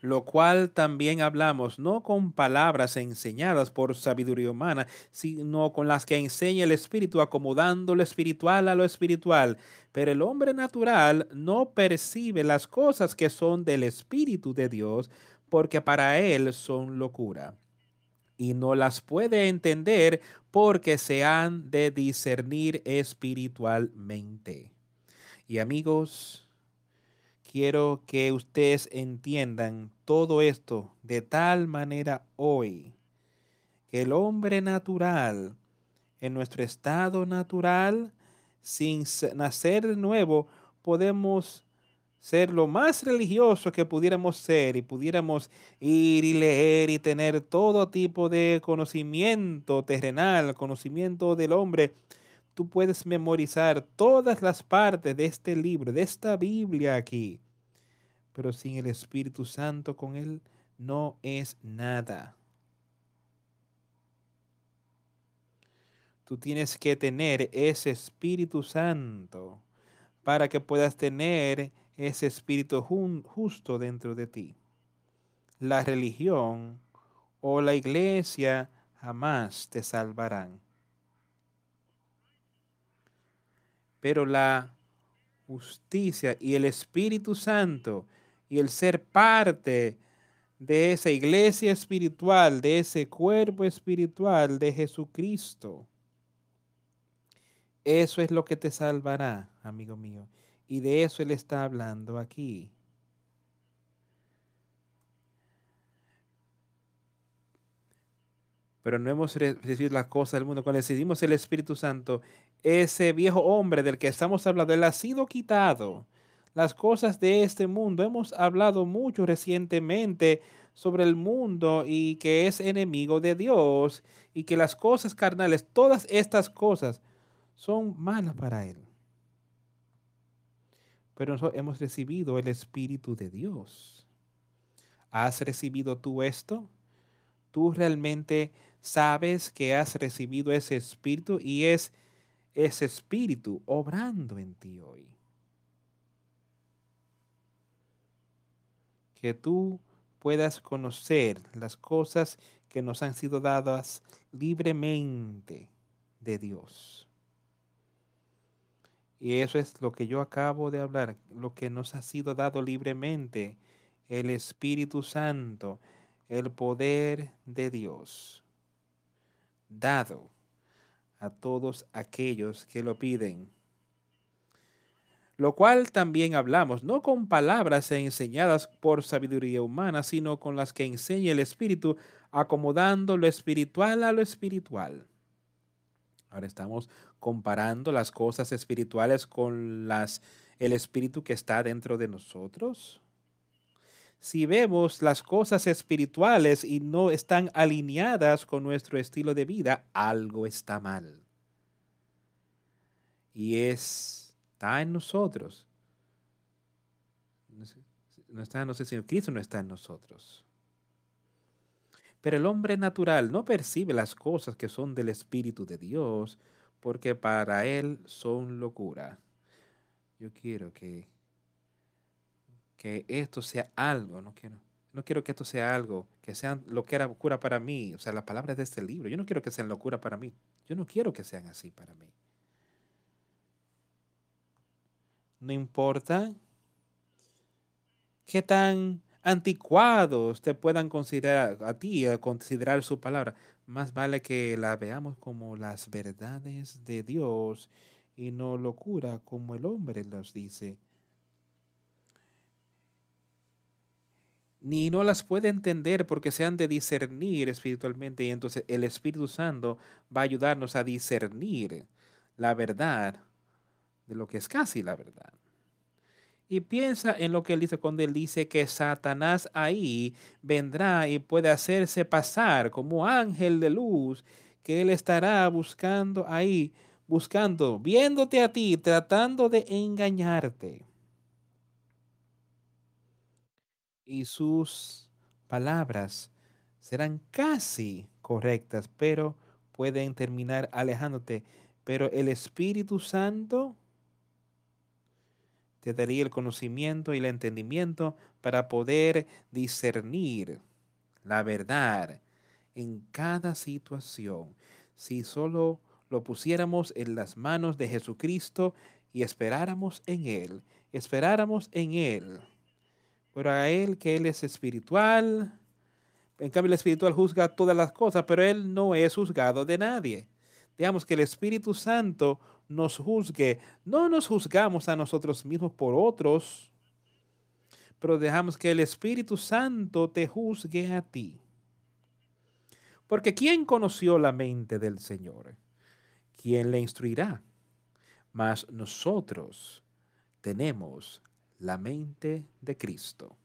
Lo cual también hablamos, no con palabras enseñadas por sabiduría humana, sino con las que enseña el Espíritu, acomodando lo espiritual a lo espiritual. Pero el hombre natural no percibe las cosas que son del Espíritu de Dios, porque para él son locura. Y no las puede entender porque se han de discernir espiritualmente. Y amigos, quiero que ustedes entiendan todo esto de tal manera hoy que el hombre natural, en nuestro estado natural, sin nacer de nuevo, podemos ser lo más religioso que pudiéramos ser y pudiéramos ir y leer y tener todo tipo de conocimiento terrenal, conocimiento del hombre. Tú puedes memorizar todas las partes de este libro, de esta Biblia aquí pero sin el Espíritu Santo con Él no es nada. Tú tienes que tener ese Espíritu Santo para que puedas tener ese Espíritu justo dentro de ti. La religión o la iglesia jamás te salvarán. Pero la justicia y el Espíritu Santo y el ser parte de esa iglesia espiritual, de ese cuerpo espiritual de Jesucristo. Eso es lo que te salvará, amigo mío. Y de eso Él está hablando aquí. Pero no hemos recibido las cosas del mundo. Cuando decidimos el Espíritu Santo, ese viejo hombre del que estamos hablando, Él ha sido quitado las cosas de este mundo. Hemos hablado mucho recientemente sobre el mundo y que es enemigo de Dios y que las cosas carnales, todas estas cosas son malas para él. Pero nosotros hemos recibido el Espíritu de Dios. ¿Has recibido tú esto? ¿Tú realmente sabes que has recibido ese Espíritu y es ese Espíritu obrando en ti hoy? Que tú puedas conocer las cosas que nos han sido dadas libremente de Dios. Y eso es lo que yo acabo de hablar, lo que nos ha sido dado libremente, el Espíritu Santo, el poder de Dios, dado a todos aquellos que lo piden. Lo cual también hablamos, no con palabras enseñadas por sabiduría humana, sino con las que enseña el Espíritu, acomodando lo espiritual a lo espiritual. Ahora estamos comparando las cosas espirituales con las el espíritu que está dentro de nosotros. Si vemos las cosas espirituales y no están alineadas con nuestro estilo de vida, algo está mal. Y está en nosotros. No está, no sé si Cristo no está en nosotros. Pero el hombre natural no percibe las cosas que son del Espíritu de Dios, porque para él son locura. Yo quiero que, que esto sea algo, no quiero, no quiero que esto sea algo, que sea lo que era locura para mí, o sea, las palabras de este libro, yo no quiero que sean locura para mí, yo no quiero que sean así para mí. No importa qué tan anticuados te puedan considerar a ti, a considerar su palabra. Más vale que la veamos como las verdades de Dios y no locura como el hombre los dice. Ni no las puede entender porque se han de discernir espiritualmente y entonces el Espíritu Santo va a ayudarnos a discernir la verdad de lo que es casi la verdad. Y piensa en lo que él dice cuando él dice que Satanás ahí vendrá y puede hacerse pasar como ángel de luz, que él estará buscando ahí, buscando, viéndote a ti, tratando de engañarte. Y sus palabras serán casi correctas, pero pueden terminar alejándote. Pero el Espíritu Santo te daría el conocimiento y el entendimiento para poder discernir la verdad en cada situación. Si solo lo pusiéramos en las manos de Jesucristo y esperáramos en Él, esperáramos en Él. Pero a Él que Él es espiritual, en cambio el espiritual juzga todas las cosas, pero Él no es juzgado de nadie. Digamos que el Espíritu Santo nos juzgue. No nos juzgamos a nosotros mismos por otros, pero dejamos que el Espíritu Santo te juzgue a ti. Porque ¿quién conoció la mente del Señor? ¿Quién le instruirá? Mas nosotros tenemos la mente de Cristo.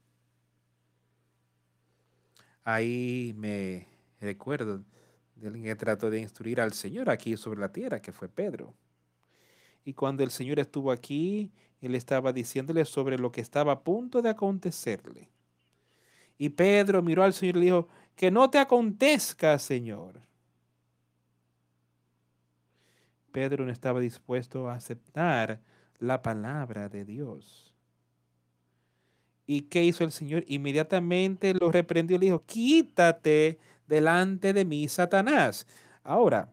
Ahí me recuerdo de alguien que trató de instruir al Señor aquí sobre la tierra, que fue Pedro. Y cuando el Señor estuvo aquí, Él estaba diciéndole sobre lo que estaba a punto de acontecerle. Y Pedro miró al Señor y le dijo, que no te acontezca, Señor. Pedro no estaba dispuesto a aceptar la palabra de Dios. ¿Y qué hizo el Señor? Inmediatamente lo reprendió y le dijo, quítate delante de mí, Satanás. Ahora,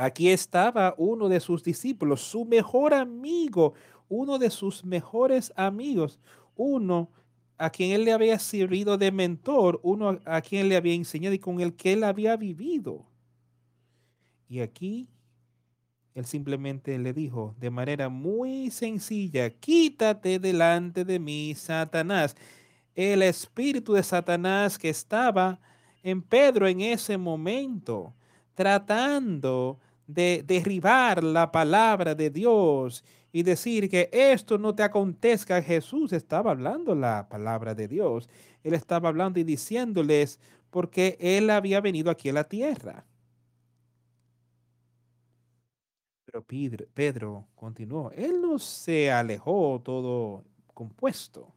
Aquí estaba uno de sus discípulos, su mejor amigo, uno de sus mejores amigos, uno a quien él le había servido de mentor, uno a quien le había enseñado y con el que él había vivido. Y aquí él simplemente le dijo de manera muy sencilla, quítate delante de mí, Satanás. El espíritu de Satanás que estaba en Pedro en ese momento, tratando de derribar la palabra de Dios y decir que esto no te acontezca. Jesús estaba hablando la palabra de Dios. Él estaba hablando y diciéndoles porque él había venido aquí a la tierra. Pero Pedro, Pedro continuó. Él no se alejó todo compuesto.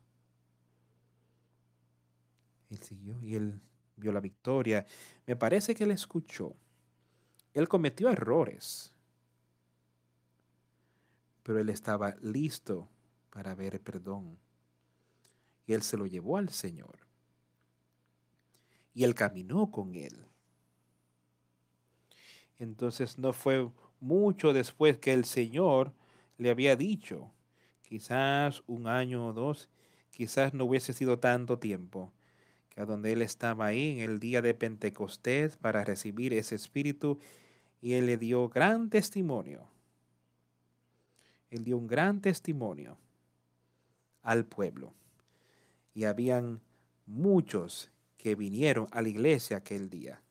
Él siguió y él vio la victoria. Me parece que él escuchó él cometió errores, pero él estaba listo para ver perdón. Y él se lo llevó al Señor. y él caminó con él. Entonces no fue mucho después que el Señor le había dicho, quizás un año o dos, quizás no hubiese sido tanto tiempo, que a donde él estaba ahí en el día de Pentecostés para recibir ese espíritu y él le dio gran testimonio. Él dio un gran testimonio al pueblo. Y habían muchos que vinieron a la iglesia aquel día.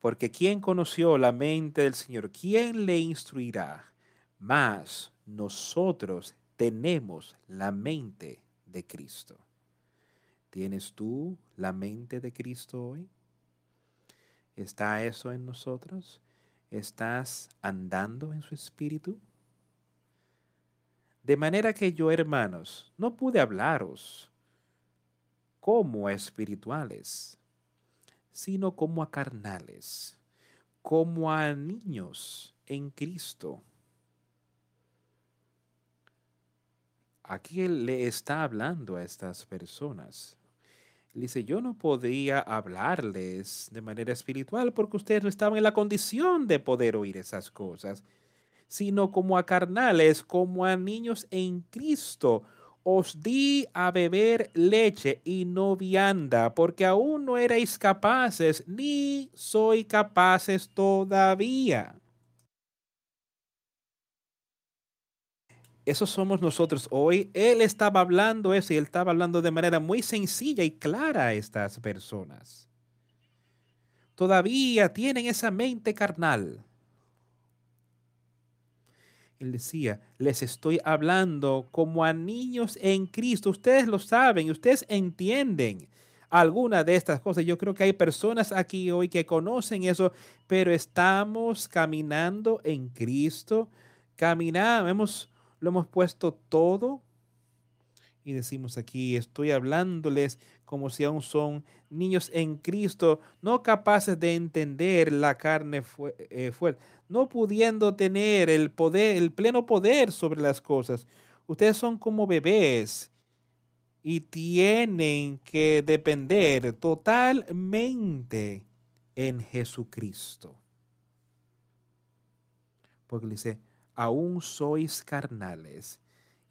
Porque ¿quién conoció la mente del Señor? ¿Quién le instruirá? Más nosotros tenemos la mente de Cristo. ¿Tienes tú la mente de Cristo hoy? ¿Está eso en nosotros? ¿Estás andando en su espíritu? De manera que yo, hermanos, no pude hablaros como a espirituales, sino como a carnales, como a niños en Cristo. Aquí él le está hablando a estas personas dice, yo no podía hablarles de manera espiritual porque ustedes no estaban en la condición de poder oír esas cosas, sino como a carnales, como a niños en Cristo. Os di a beber leche y no vianda, porque aún no erais capaces, ni soy capaces todavía. Eso somos nosotros hoy. Él estaba hablando eso y él estaba hablando de manera muy sencilla y clara a estas personas. Todavía tienen esa mente carnal. Él decía, les estoy hablando como a niños en Cristo. Ustedes lo saben, ustedes entienden alguna de estas cosas. Yo creo que hay personas aquí hoy que conocen eso, pero estamos caminando en Cristo. Caminamos, lo hemos puesto todo y decimos aquí, estoy hablándoles como si aún son niños en Cristo, no capaces de entender la carne eh, fuerte, no pudiendo tener el poder, el pleno poder sobre las cosas. Ustedes son como bebés y tienen que depender totalmente en Jesucristo. Porque dice, aún sois carnales.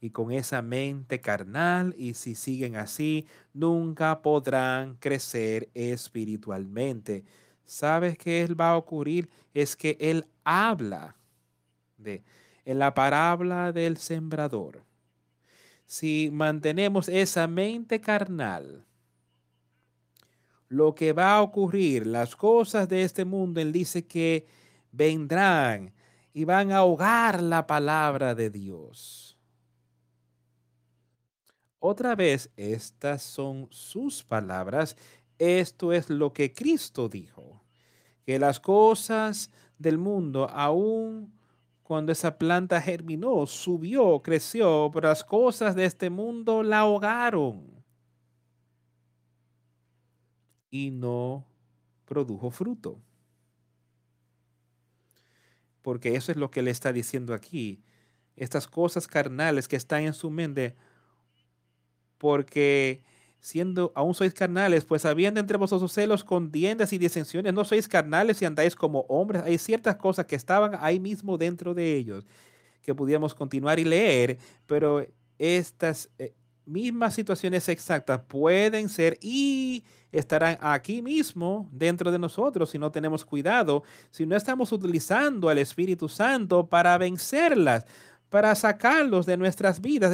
Y con esa mente carnal, y si siguen así, nunca podrán crecer espiritualmente. ¿Sabes qué va a ocurrir? Es que Él habla de, en la parábola del sembrador. Si mantenemos esa mente carnal, lo que va a ocurrir, las cosas de este mundo, Él dice que vendrán y van a ahogar la palabra de Dios. Otra vez, estas son sus palabras. Esto es lo que Cristo dijo, que las cosas del mundo, aún cuando esa planta germinó, subió, creció, pero las cosas de este mundo la ahogaron y no produjo fruto porque eso es lo que le está diciendo aquí. Estas cosas carnales que están en su mente, porque siendo aún sois carnales, pues habiendo entre vosotros celos, contiendas y disensiones, no sois carnales y andáis como hombres. Hay ciertas cosas que estaban ahí mismo dentro de ellos, que pudiéramos continuar y leer, pero estas eh, mismas situaciones exactas pueden ser y estarán aquí mismo dentro de nosotros si no tenemos cuidado, si no estamos utilizando al Espíritu Santo para vencerlas, para sacarlos de nuestras vidas.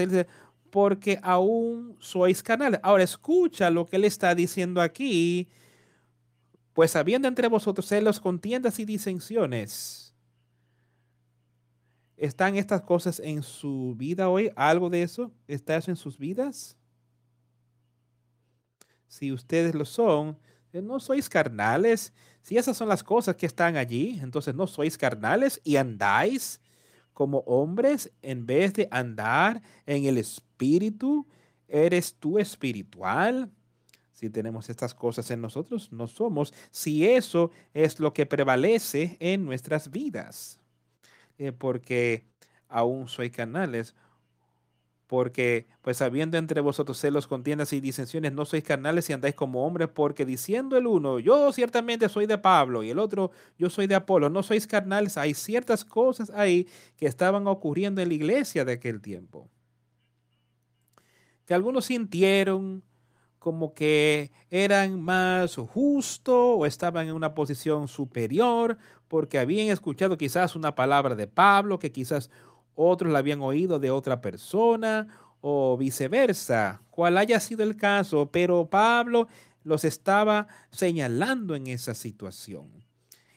porque aún sois canales. Ahora escucha lo que él está diciendo aquí. Pues habiendo entre vosotros celos, contiendas y disensiones. ¿Están estas cosas en su vida hoy? ¿Algo de eso? ¿Está eso en sus vidas? si ustedes lo son, eh, no sois carnales. Si esas son las cosas que están allí, entonces no sois carnales y andáis como hombres en vez de andar en el espíritu. ¿Eres tú espiritual? Si tenemos estas cosas en nosotros, no somos. Si eso es lo que prevalece en nuestras vidas. Eh, porque aún soy carnales porque pues habiendo entre vosotros celos, contiendas y disensiones, no sois carnales y andáis como hombres, porque diciendo el uno, yo ciertamente soy de Pablo y el otro, yo soy de Apolo, no sois carnales, hay ciertas cosas ahí que estaban ocurriendo en la iglesia de aquel tiempo. Que algunos sintieron como que eran más justos o estaban en una posición superior porque habían escuchado quizás una palabra de Pablo que quizás otros la habían oído de otra persona o viceversa, cual haya sido el caso, pero Pablo los estaba señalando en esa situación.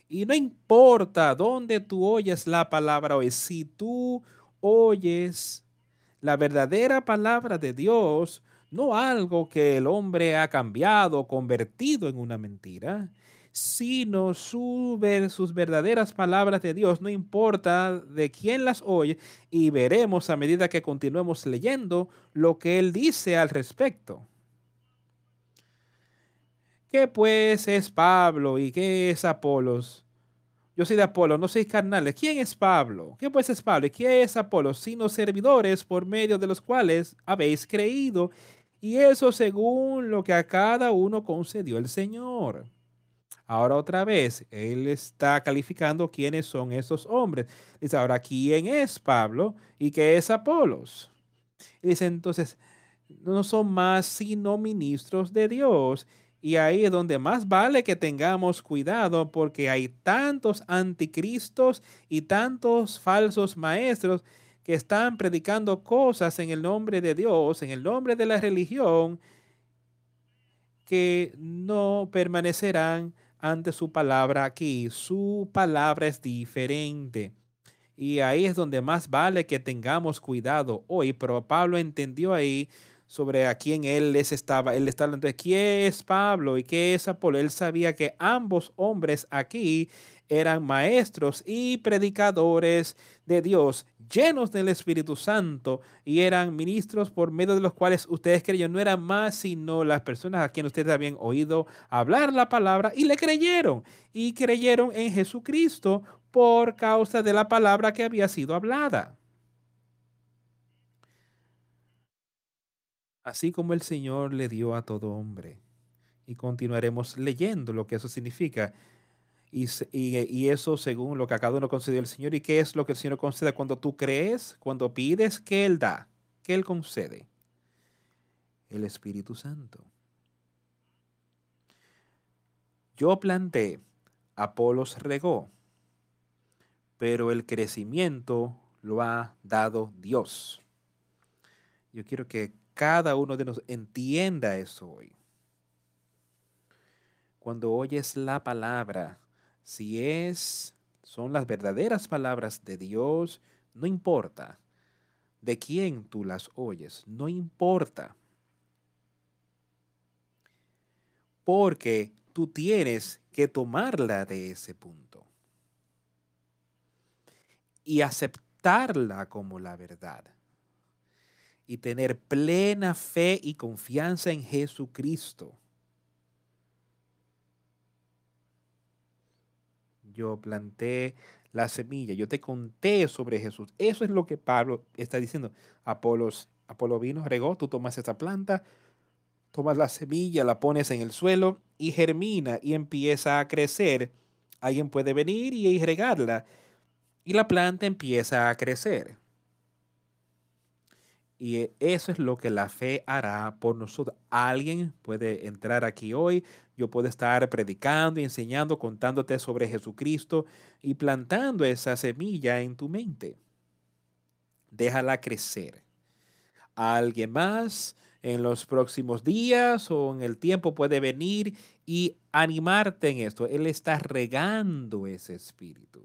Y no importa dónde tú oyes la palabra hoy, si tú oyes la verdadera palabra de Dios, no algo que el hombre ha cambiado, convertido en una mentira, sino su, sus verdaderas palabras de Dios, no importa de quién las oye, y veremos a medida que continuemos leyendo lo que él dice al respecto. ¿Qué pues es Pablo y qué es Apolos? Yo soy de Apolo, no sois carnales. ¿Quién es Pablo? ¿Qué pues es Pablo y qué es Apolo? Sino servidores por medio de los cuales habéis creído, y eso según lo que a cada uno concedió el Señor Ahora otra vez, él está calificando quiénes son esos hombres. Dice, ahora, ¿quién es Pablo y qué es Apolos? dice, entonces, no son más sino ministros de Dios. Y ahí es donde más vale que tengamos cuidado porque hay tantos anticristos y tantos falsos maestros que están predicando cosas en el nombre de Dios, en el nombre de la religión, que no permanecerán ante su palabra aquí. Su palabra es diferente. Y ahí es donde más vale que tengamos cuidado hoy. Pero Pablo entendió ahí sobre a quién él les estaba. Él estaba hablando de quién es Pablo y qué es Apolo. Él sabía que ambos hombres aquí eran maestros y predicadores de Dios, llenos del Espíritu Santo, y eran ministros por medio de los cuales ustedes creyeron. No eran más sino las personas a quienes ustedes habían oído hablar la palabra y le creyeron. Y creyeron en Jesucristo por causa de la palabra que había sido hablada. Así como el Señor le dio a todo hombre. Y continuaremos leyendo lo que eso significa y, eso según lo que a cada uno concedió el Señor. ¿Y qué es lo que el Señor concede cuando tú crees, cuando pides, que Él da? que Él concede? El Espíritu Santo. Yo planté, Apolos regó, pero el crecimiento lo ha dado Dios. Yo quiero que cada uno de nosotros entienda eso hoy. Cuando oyes la palabra, si es, son las verdaderas palabras de Dios, no importa de quién tú las oyes, no importa. Porque tú tienes que tomarla de ese punto y aceptarla como la verdad y tener plena fe y confianza en Jesucristo yo planté la semilla, yo te conté sobre Jesús. Eso es lo que Pablo está diciendo. Apolos, Apolo vino, regó, tú tomas esta planta, tomas la semilla, la pones en el suelo y germina y empieza a crecer. Alguien puede venir y regarla y la planta empieza a crecer. Y eso es lo que la fe hará por nosotros. Alguien puede entrar aquí hoy, yo puedo estar predicando y enseñando, contándote sobre Jesucristo y plantando esa semilla en tu mente. Déjala crecer. Alguien más en los próximos días o en el tiempo puede venir y animarte en esto. Él está regando ese espíritu.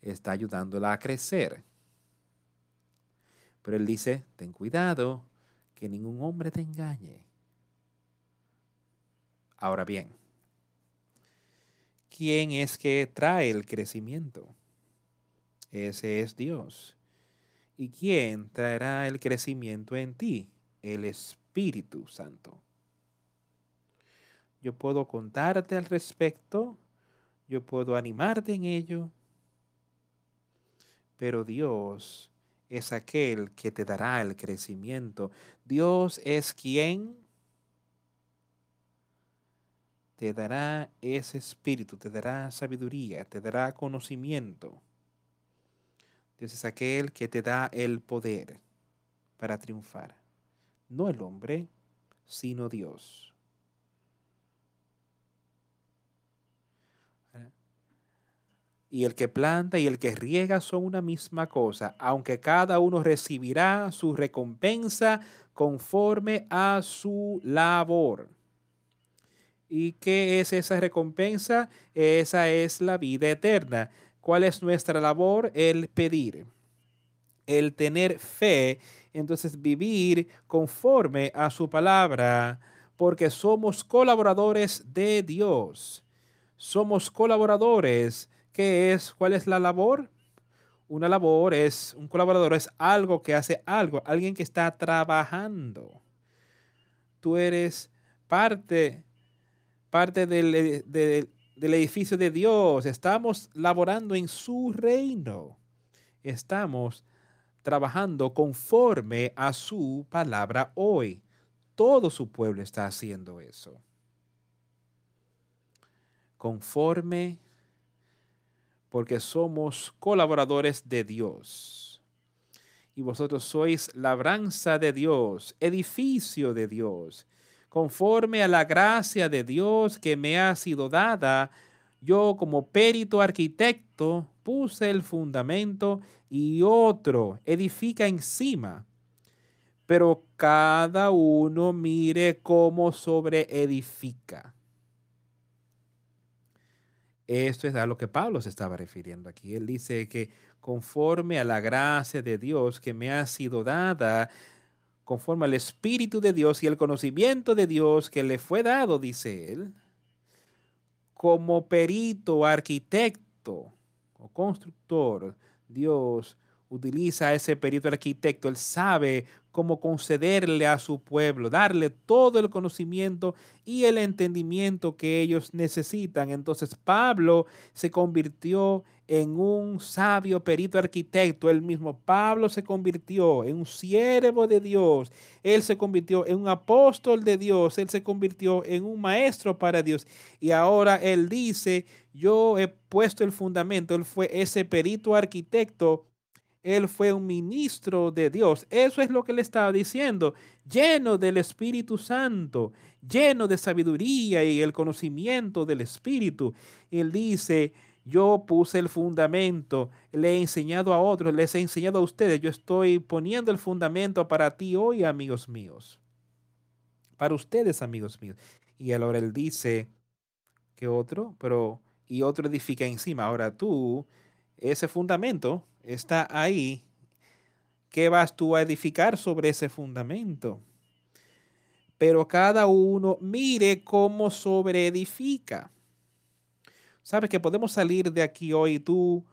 Está ayudándola a crecer. Pero él dice, ten cuidado, que ningún hombre te engañe. Ahora bien, ¿quién es que trae el crecimiento? Ese es Dios. ¿Y quién traerá el crecimiento en ti? El Espíritu Santo. Yo puedo contarte al respecto, yo puedo animarte en ello, pero Dios es aquel que te dará el crecimiento. Dios es quien te dará ese espíritu, te dará sabiduría, te dará conocimiento. Dios es aquel que te da el poder para triunfar. No el hombre, sino Dios. Y el que planta y el que riega son una misma cosa, aunque cada uno recibirá su recompensa conforme a su labor. ¿Y qué es esa recompensa? Esa es la vida eterna. ¿Cuál es nuestra labor? El pedir, el tener fe, entonces vivir conforme a su palabra, porque somos colaboradores de Dios. Somos colaboradores. ¿Qué es? ¿Cuál es la labor? Una labor es, un colaborador es algo que hace algo, alguien que está trabajando. Tú eres parte parte del, del edificio de Dios. Estamos laborando en su reino. Estamos trabajando conforme a su palabra hoy. Todo su pueblo está haciendo eso. Conforme porque somos colaboradores de Dios. Y vosotros sois labranza de Dios, edificio de Dios, conforme a la gracia de Dios que me ha sido dada, yo como perito arquitecto puse el fundamento y otro edifica encima. Pero cada uno mire cómo sobre edifica. Esto es a lo que Pablo se estaba refiriendo aquí. Él dice que conforme a la gracia de Dios que me ha sido dada, conforme al Espíritu de Dios y el conocimiento de Dios que le fue dado, dice él, como perito, arquitecto o constructor, Dios utiliza ese perito arquitecto. Él sabe cómo concederle a su pueblo, darle todo el conocimiento y el entendimiento que ellos necesitan. Entonces Pablo se convirtió en un sabio perito arquitecto. El mismo Pablo se convirtió en un siervo de Dios. Él se convirtió en un apóstol de Dios. Él se convirtió en un maestro para Dios. Y ahora él dice, yo he puesto el fundamento. Él fue ese perito arquitecto él fue un ministro de Dios. Eso es lo que le estaba diciendo, lleno del Espíritu Santo, lleno de sabiduría y el conocimiento del Espíritu. Él dice, yo puse el fundamento, le he enseñado a otros, les he enseñado a ustedes, yo estoy poniendo el fundamento para ti hoy, amigos míos. Para ustedes, amigos míos. Y ahora él dice que otro, pero y otro edifica encima. Ahora tú, ese fundamento, está ahí. ¿Qué vas tú a edificar sobre ese fundamento? Pero cada uno mire cómo sobre edifica. Sabes que podemos salir de aquí hoy. Tú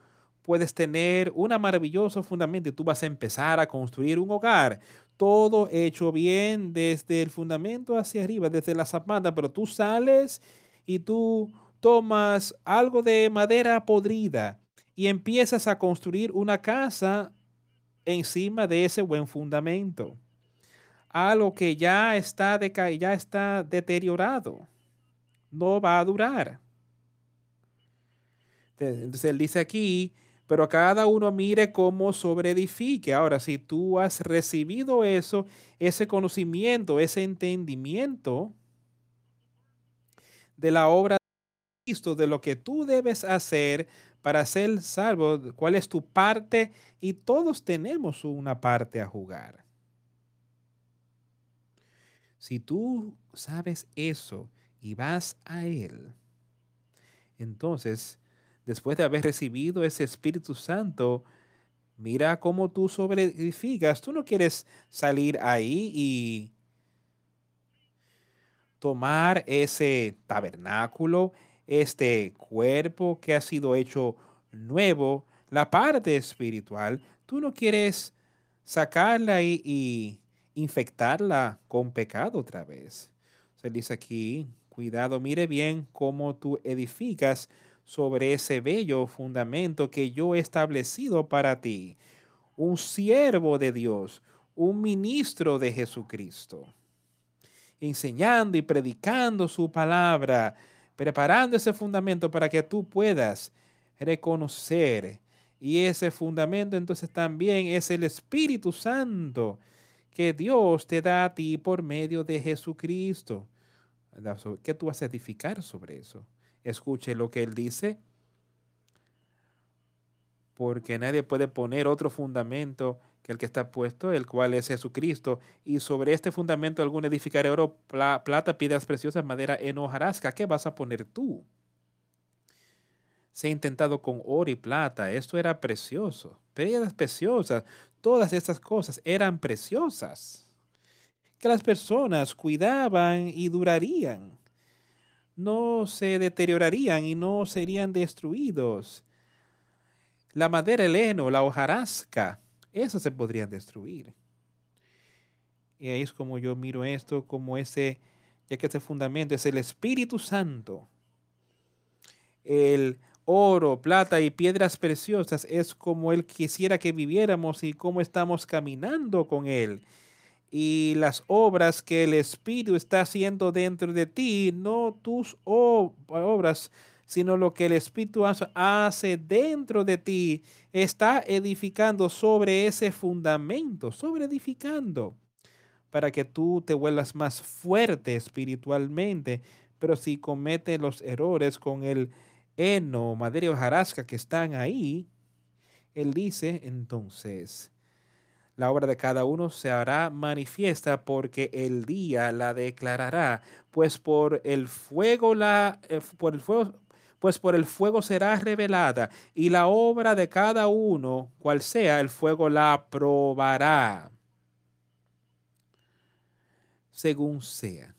puedes tener un maravilloso fundamento y tú vas a empezar a construir un hogar. Todo hecho bien desde el fundamento hacia arriba, desde la zapata, pero tú sales y tú tomas algo de madera podrida y empiezas a construir una casa encima de ese buen fundamento. Algo que ya está, ya está deteriorado. No va a durar. Entonces él dice aquí, pero cada uno mire cómo sobreedifique. Ahora, si tú has recibido eso, ese conocimiento, ese entendimiento de la obra de Cristo, de lo que tú debes hacer para ser salvo, cuál es tu parte y todos tenemos una parte a jugar. Si tú sabes eso y vas a Él, entonces, después de haber recibido ese Espíritu Santo, mira cómo tú sobreedificas. Tú no quieres salir ahí y tomar ese tabernáculo este cuerpo que ha sido hecho nuevo, la parte espiritual, tú no quieres sacarla y, infectarla con pecado otra vez. Se dice aquí, cuidado, mire bien cómo tú edificas sobre ese bello fundamento que yo he establecido para ti. un siervo de Dios, un ministro de Jesucristo, enseñando y predicando su palabra, preparando ese fundamento para que tú puedas reconocer. Y ese fundamento entonces también es el Espíritu Santo que Dios te da a ti por medio de Jesucristo. ¿Qué tú vas a edificar sobre eso? Escuche lo que él dice. Porque nadie puede poner otro fundamento que el que está puesto, el cual es Jesucristo. Y sobre este fundamento algún edificaré oro, plata, piedras preciosas, madera, enojarasca. ¿Qué vas a poner tú? Se ha intentado con oro y plata. Esto era precioso. Piedras preciosas. Todas estas cosas eran preciosas. Que las personas cuidaban y durarían. No se deteriorarían y no serían destruidos. La madera, el heno, la hojarasca, eso se podrían destruir. Y ahí es como yo miro esto, como ese, ya que ese fundamento es el Espíritu Santo. El oro, plata y piedras preciosas es como Él quisiera que viviéramos y cómo estamos caminando con Él. Y las obras que el Espíritu está haciendo dentro de ti, no tus obras, sino lo que el Espíritu hace dentro de ti, está edificando sobre ese fundamento, sobre edificando, para que tú te vuelvas más fuerte espiritualmente. Pero si comete los errores con el heno, madera o jarasca que están ahí, él dice entonces, la obra de cada uno se hará manifiesta porque el día la declarará, pues por el fuego la eh, por el fuego pues por el fuego será revelada y la obra de cada uno, cual sea, el fuego la probará. Según sea.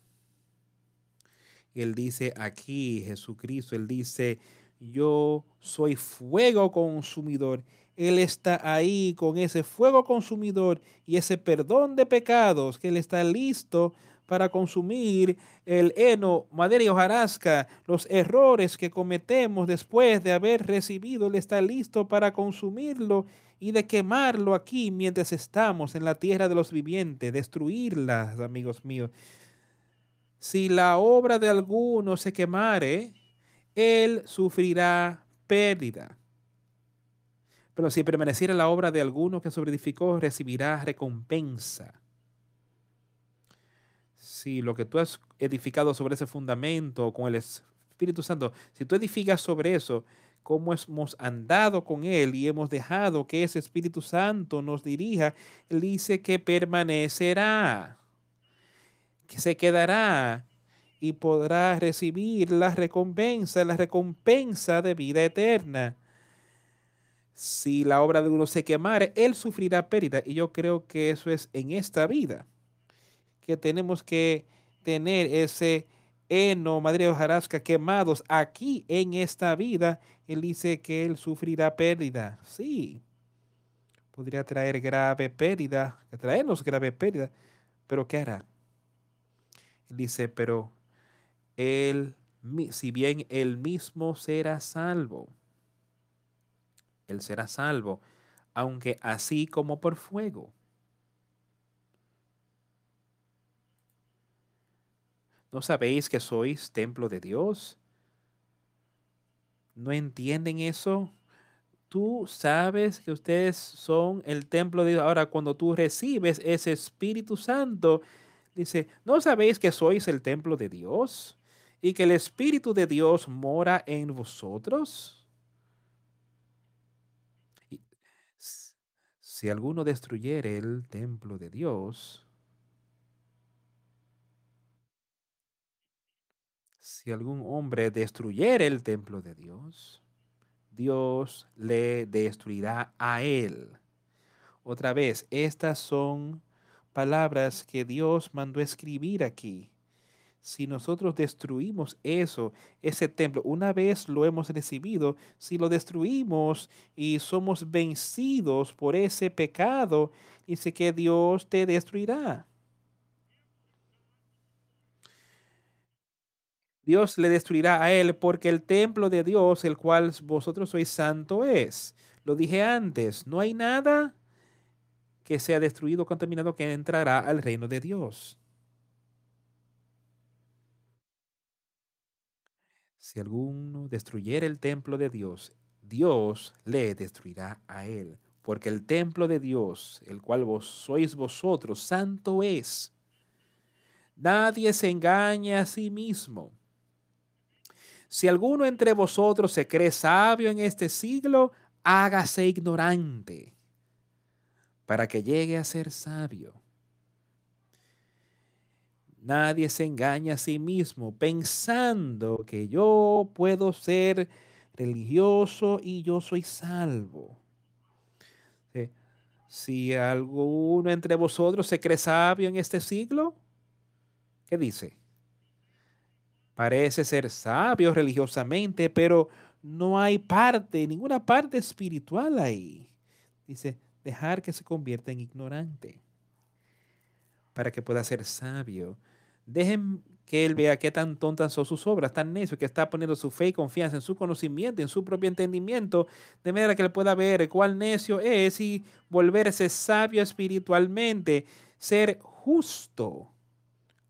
Él dice aquí, Jesucristo, Él dice, yo soy fuego consumidor. Él está ahí con ese fuego consumidor y ese perdón de pecados que Él está listo para consumir el heno, madera y hojarasca, los errores que cometemos después de haber recibido, Él está listo para consumirlo y de quemarlo aquí mientras estamos en la tierra de los vivientes, destruirlas, amigos míos si la obra de alguno se quemare, él sufrirá pérdida. Pero si permaneciera la obra de alguno que sobreedificó, recibirá recompensa. Si lo que tú has edificado sobre ese fundamento con el Espíritu Santo, si tú edificas sobre eso, como hemos andado con Él y hemos dejado que ese Espíritu Santo nos dirija, Él dice que permanecerá que se quedará y podrá recibir la recompensa, la recompensa de vida eterna. Si la obra de uno se quemare, él sufrirá pérdida. Y yo creo que eso es en esta vida, que tenemos que tener ese heno, madre hojarasca quemados aquí en esta vida. Él dice que él sufrirá pérdida. Sí, podría traer grave pérdida, traernos grave pérdida, pero ¿qué hará? Dice, pero él, si bien él mismo será salvo, él será salvo, aunque así como por fuego. ¿No sabéis que sois templo de Dios? ¿No entienden eso? Tú sabes que ustedes son el templo de Dios. Ahora, cuando tú recibes ese Espíritu Santo, Dice, ¿no sabéis que sois el templo de Dios y que el Espíritu de Dios mora en vosotros? si alguno destruyere el templo de Dios, si algún hombre destruyere el templo de Dios, Dios le destruirá a él. Otra vez, estas son palabras que Dios mandó escribir aquí. Si nosotros destruimos eso, ese templo, una vez lo hemos recibido, si lo destruimos y somos vencidos por ese pecado, dice que Dios te destruirá. Dios le destruirá a él porque el templo de Dios, el cual vosotros sois santo, es. Lo dije antes, no hay nada que sea destruido o contaminado que entrará al reino de Dios. Si alguno destruyera el templo de Dios, Dios le destruirá a él, porque el templo de Dios, el cual vos sois vosotros, santo es. Nadie se engaña a sí mismo. Si alguno entre vosotros se cree sabio en este siglo, hágase ignorante para que llegue a ser sabio. Nadie se engaña a sí mismo pensando que yo puedo ser religioso y yo soy salvo. Si alguno entre vosotros se cree sabio en este siglo, ¿qué dice? Parece ser sabio religiosamente, pero no hay parte, ninguna parte espiritual ahí. Dice, dejar que se convierta en ignorante para que pueda ser sabio. Dejen que él vea qué tan tontas son sus obras, tan necio que está poniendo su fe y confianza en su conocimiento, en su propio entendimiento, de manera que él pueda ver cuál necio es y volverse sabio espiritualmente, ser justo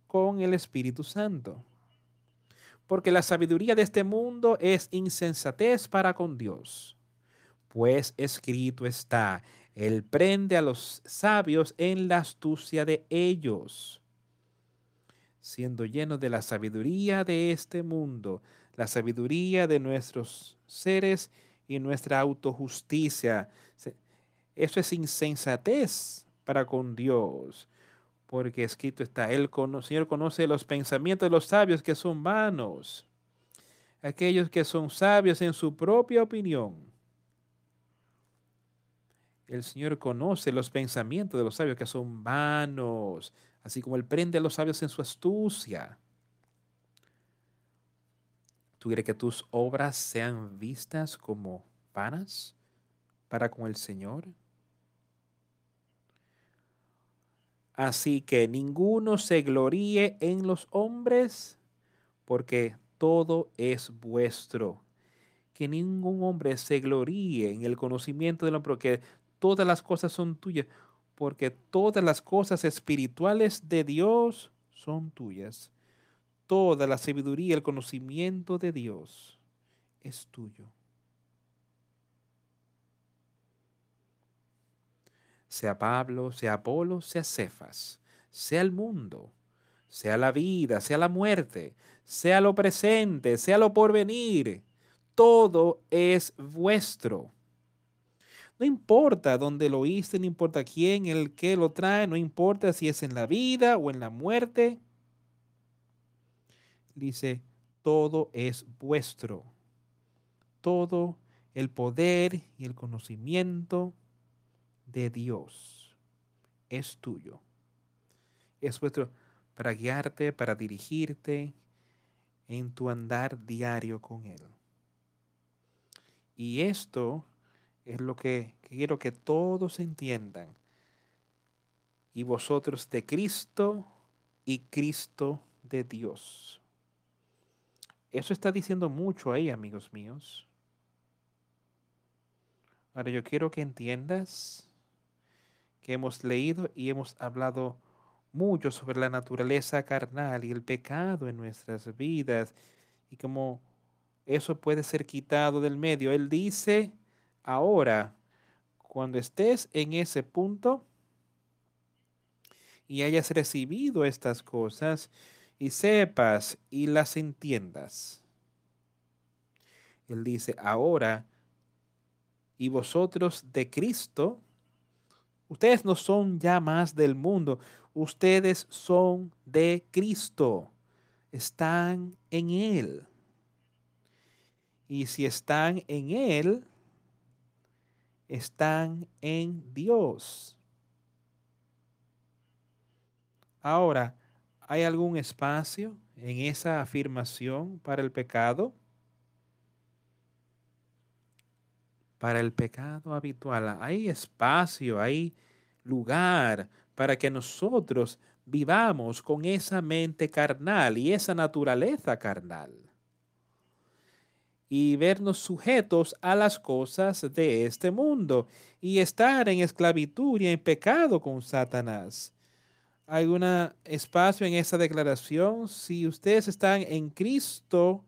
con el Espíritu Santo. Porque la sabiduría de este mundo es insensatez para con Dios. Pues escrito está, él prende a los sabios en la astucia de ellos, siendo lleno de la sabiduría de este mundo, la sabiduría de nuestros seres y nuestra autojusticia. Eso es insensatez para con Dios, porque escrito está, el Señor conoce los pensamientos de los sabios que son vanos, aquellos que son sabios en su propia opinión el Señor conoce los pensamientos de los sabios que son vanos, así como Él prende a los sabios en su astucia. ¿Tú quieres que tus obras sean vistas como vanas para con el Señor? Así que ninguno se gloríe en los hombres, porque todo es vuestro. Que ningún hombre se gloríe en el conocimiento del hombre, porque todas las cosas son tuyas, porque todas las cosas espirituales de Dios son tuyas. Toda la sabiduría, el conocimiento de Dios es tuyo. Sea Pablo, sea Apolo, sea Cefas, sea el mundo, sea la vida, sea la muerte, sea lo presente, sea lo porvenir, todo es vuestro no importa dónde lo hice, no importa quién, el que lo trae, no importa si es en la vida o en la muerte. Dice, todo es vuestro. Todo el poder y el conocimiento de Dios es tuyo. Es vuestro para guiarte, para dirigirte en tu andar diario con Él. Y esto es lo que quiero que todos entiendan. Y vosotros de Cristo y Cristo de Dios. Eso está diciendo mucho ahí, amigos míos. Ahora yo quiero que entiendas hemos leído y hemos hablado mucho sobre la naturaleza carnal y el pecado en nuestras vidas y cómo eso puede ser quitado del medio. Él dice Ahora, cuando estés en ese punto y hayas recibido estas cosas y sepas y las entiendas, él dice, ahora, y vosotros de Cristo, ustedes no son ya más del mundo, ustedes son de Cristo, están en Él. Y si están en Él, están en Dios. Ahora, ¿hay algún espacio en esa afirmación para el pecado? Para el pecado habitual, hay espacio, hay lugar para que nosotros vivamos con esa mente carnal y esa naturaleza carnal. y vernos sujetos a las cosas de este mundo y estar en esclavitud y en pecado con Satanás. ¿Hay un espacio en esa declaración? Si ustedes están en Cristo,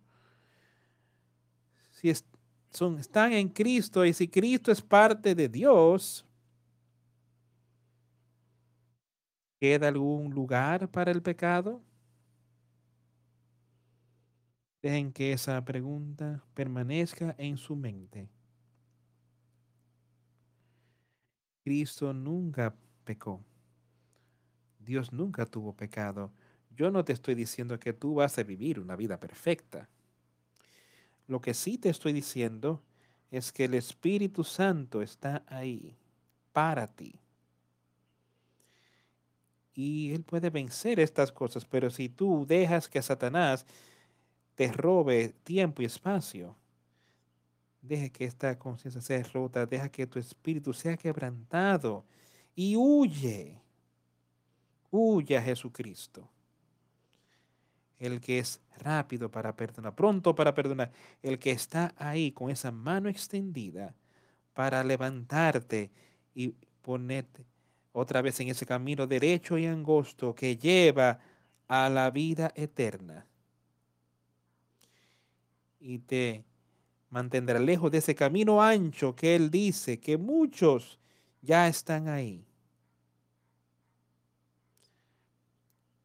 si son, están en Cristo y si Cristo es parte de Dios, ¿queda algún lugar para el pecado? Dejen que esa pregunta permanezca en su mente. Cristo nunca pecó. Dios nunca tuvo pecado. Yo no te estoy diciendo que tú vas a vivir una vida perfecta. Lo que sí te estoy diciendo es que el Espíritu Santo está ahí para ti. Y Él puede vencer estas cosas, pero si tú dejas que Satanás te robe tiempo y espacio. Deje que esta conciencia sea rota, deja que tu espíritu sea quebrantado y huye. Huye a Jesucristo. El que es rápido para perdonar, pronto para perdonar, el que está ahí con esa mano extendida para levantarte y ponerte otra vez en ese camino derecho y angosto que lleva a la vida eterna y te mantendrá lejos de ese camino ancho que Él dice que muchos ya están ahí.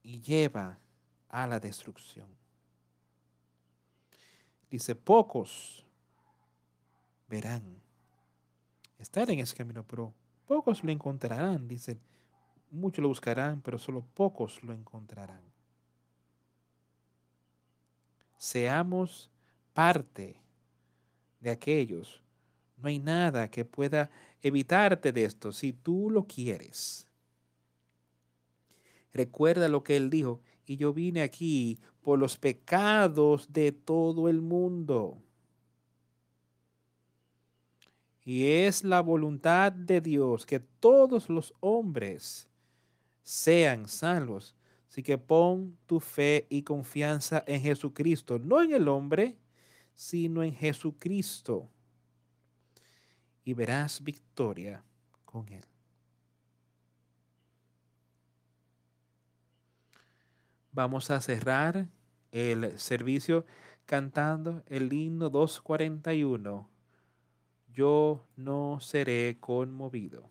Y lleva a la destrucción. Dice, pocos verán estar en ese camino, pero pocos lo encontrarán. Dice, muchos lo buscarán, pero solo pocos lo encontrarán. Seamos parte de aquellos. No hay nada que pueda evitarte de esto si tú lo quieres. Recuerda lo que él dijo, y yo vine aquí por los pecados de todo el mundo. Y es la voluntad de Dios que todos los hombres sean salvos. Así que pon tu fe y confianza en Jesucristo, no en el hombre, sino en Jesucristo, y verás victoria con Él. Vamos a cerrar el servicio cantando el himno 241. Yo no seré conmovido.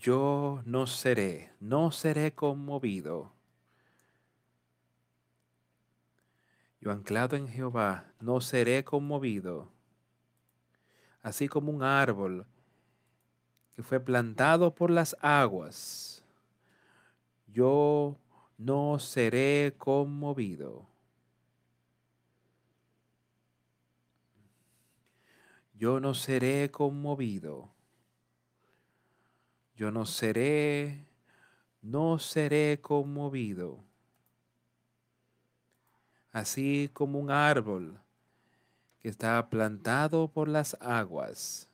Yo no seré, no seré conmovido. Yo anclado en Jehová, no seré conmovido. Así como un árbol que fue plantado por las aguas, yo no seré conmovido. Yo no seré conmovido yo no seré, no seré conmovido. Así como un árbol que está plantado por las aguas,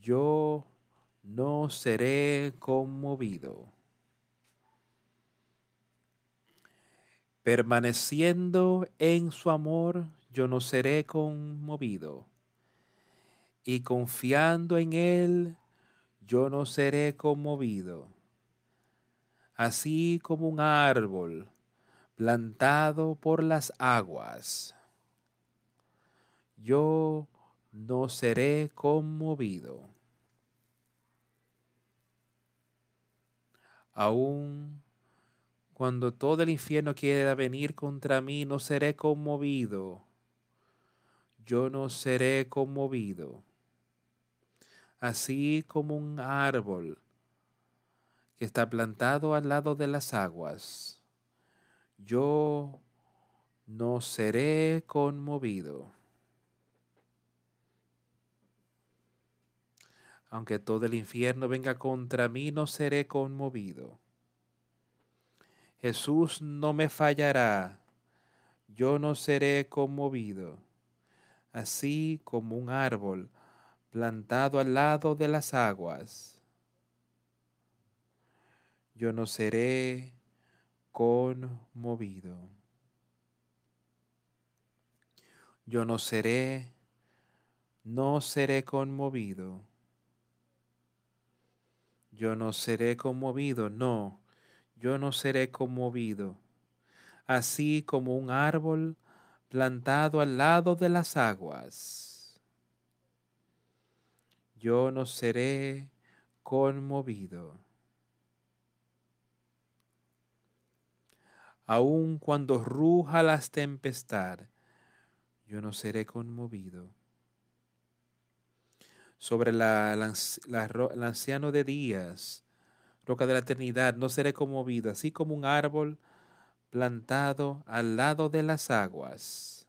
yo no seré conmovido. Permaneciendo en su amor, yo no seré conmovido. Y confiando en Él, yo no seré conmovido. Así como un árbol plantado por las aguas, yo no seré conmovido. Aun cuando todo el infierno quiera venir contra mí, no seré conmovido. Yo no seré conmovido así como un árbol que está plantado al lado de las aguas, yo no seré conmovido. Aunque todo el infierno venga contra mí, no seré conmovido. Jesús no me fallará, yo no seré conmovido. Así como un árbol plantado al lado de las aguas, yo no seré conmovido. Yo no seré, no seré conmovido. Yo no seré conmovido, no, yo no seré conmovido. Así como un árbol plantado al lado de las aguas. Yo no seré conmovido. Aun cuando ruja las tempestad, yo no seré conmovido. Sobre la, el anciano de días, roca de la eternidad, no seré conmovido, así como un árbol plantado al lado de las aguas.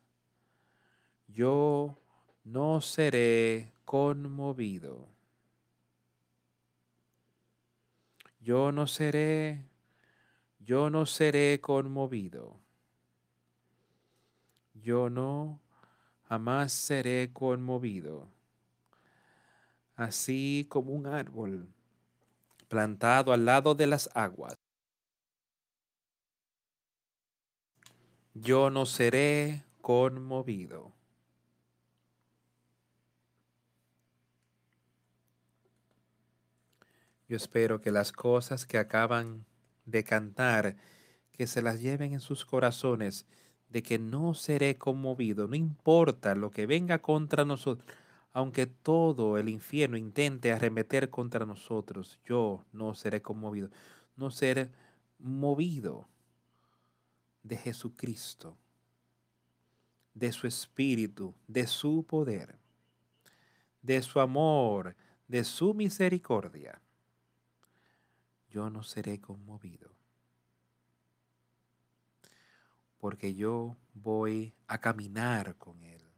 Yo no seré conmovido. Yo no seré, yo no seré conmovido. Yo no jamás seré conmovido. Así como un árbol plantado al lado de las aguas. Yo no seré conmovido. Yo espero que las cosas que acaban de cantar, que se las lleven en sus corazones, de que no seré conmovido, no importa lo que venga contra nosotros, aunque todo el infierno intente arremeter contra nosotros, yo no seré conmovido, no seré movido de Jesucristo, de su espíritu, de su poder, de su amor, de su misericordia. Yo no seré conmovido, porque yo voy a caminar con Él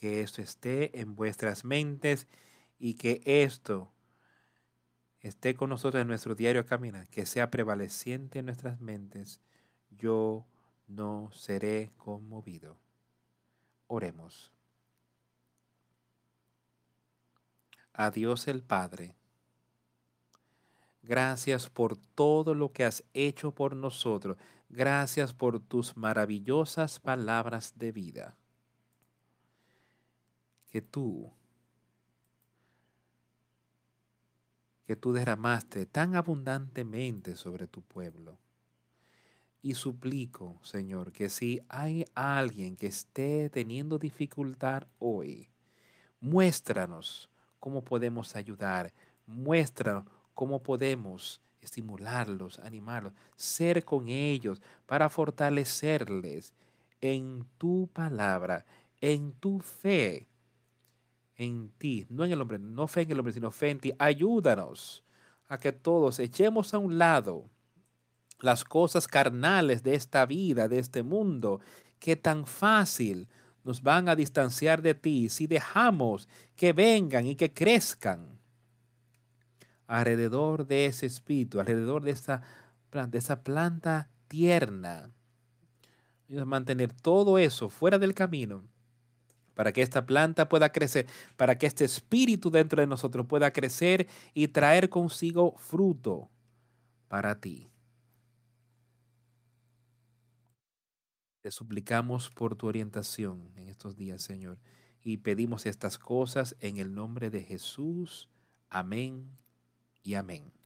que esto esté en vuestras mentes y que esto esté con nosotros en nuestro diario caminar, que sea prevaleciente en nuestras mentes. Yo no seré conmovido. Oremos. A Dios el Padre. Gracias por todo lo que has hecho por nosotros. Gracias por tus maravillosas palabras de vida que tú, que tú derramaste tan abundantemente sobre tu pueblo. Y suplico, Señor, que si hay alguien que esté teniendo dificultad hoy, muéstranos cómo podemos ayudar, muéstranos cómo podemos estimularlos, animarlos, ser con ellos para fortalecerles en tu palabra, en tu fe, en ti, no en el hombre, no fe en el hombre, sino fe en ti. Ayúdanos a que todos echemos a un lado las cosas carnales de esta vida, de este mundo, que tan fácil nos van a distanciar de ti si dejamos que vengan y que crezcan alrededor de ese espíritu, alrededor de esa, de esa planta tierna. Mantener todo eso fuera del camino para que esta planta pueda crecer, para que este espíritu dentro de nosotros pueda crecer y traer consigo fruto para ti. Te suplicamos por tu orientación en estos días, Señor, y pedimos estas cosas en el nombre de Jesús. Amén y amén.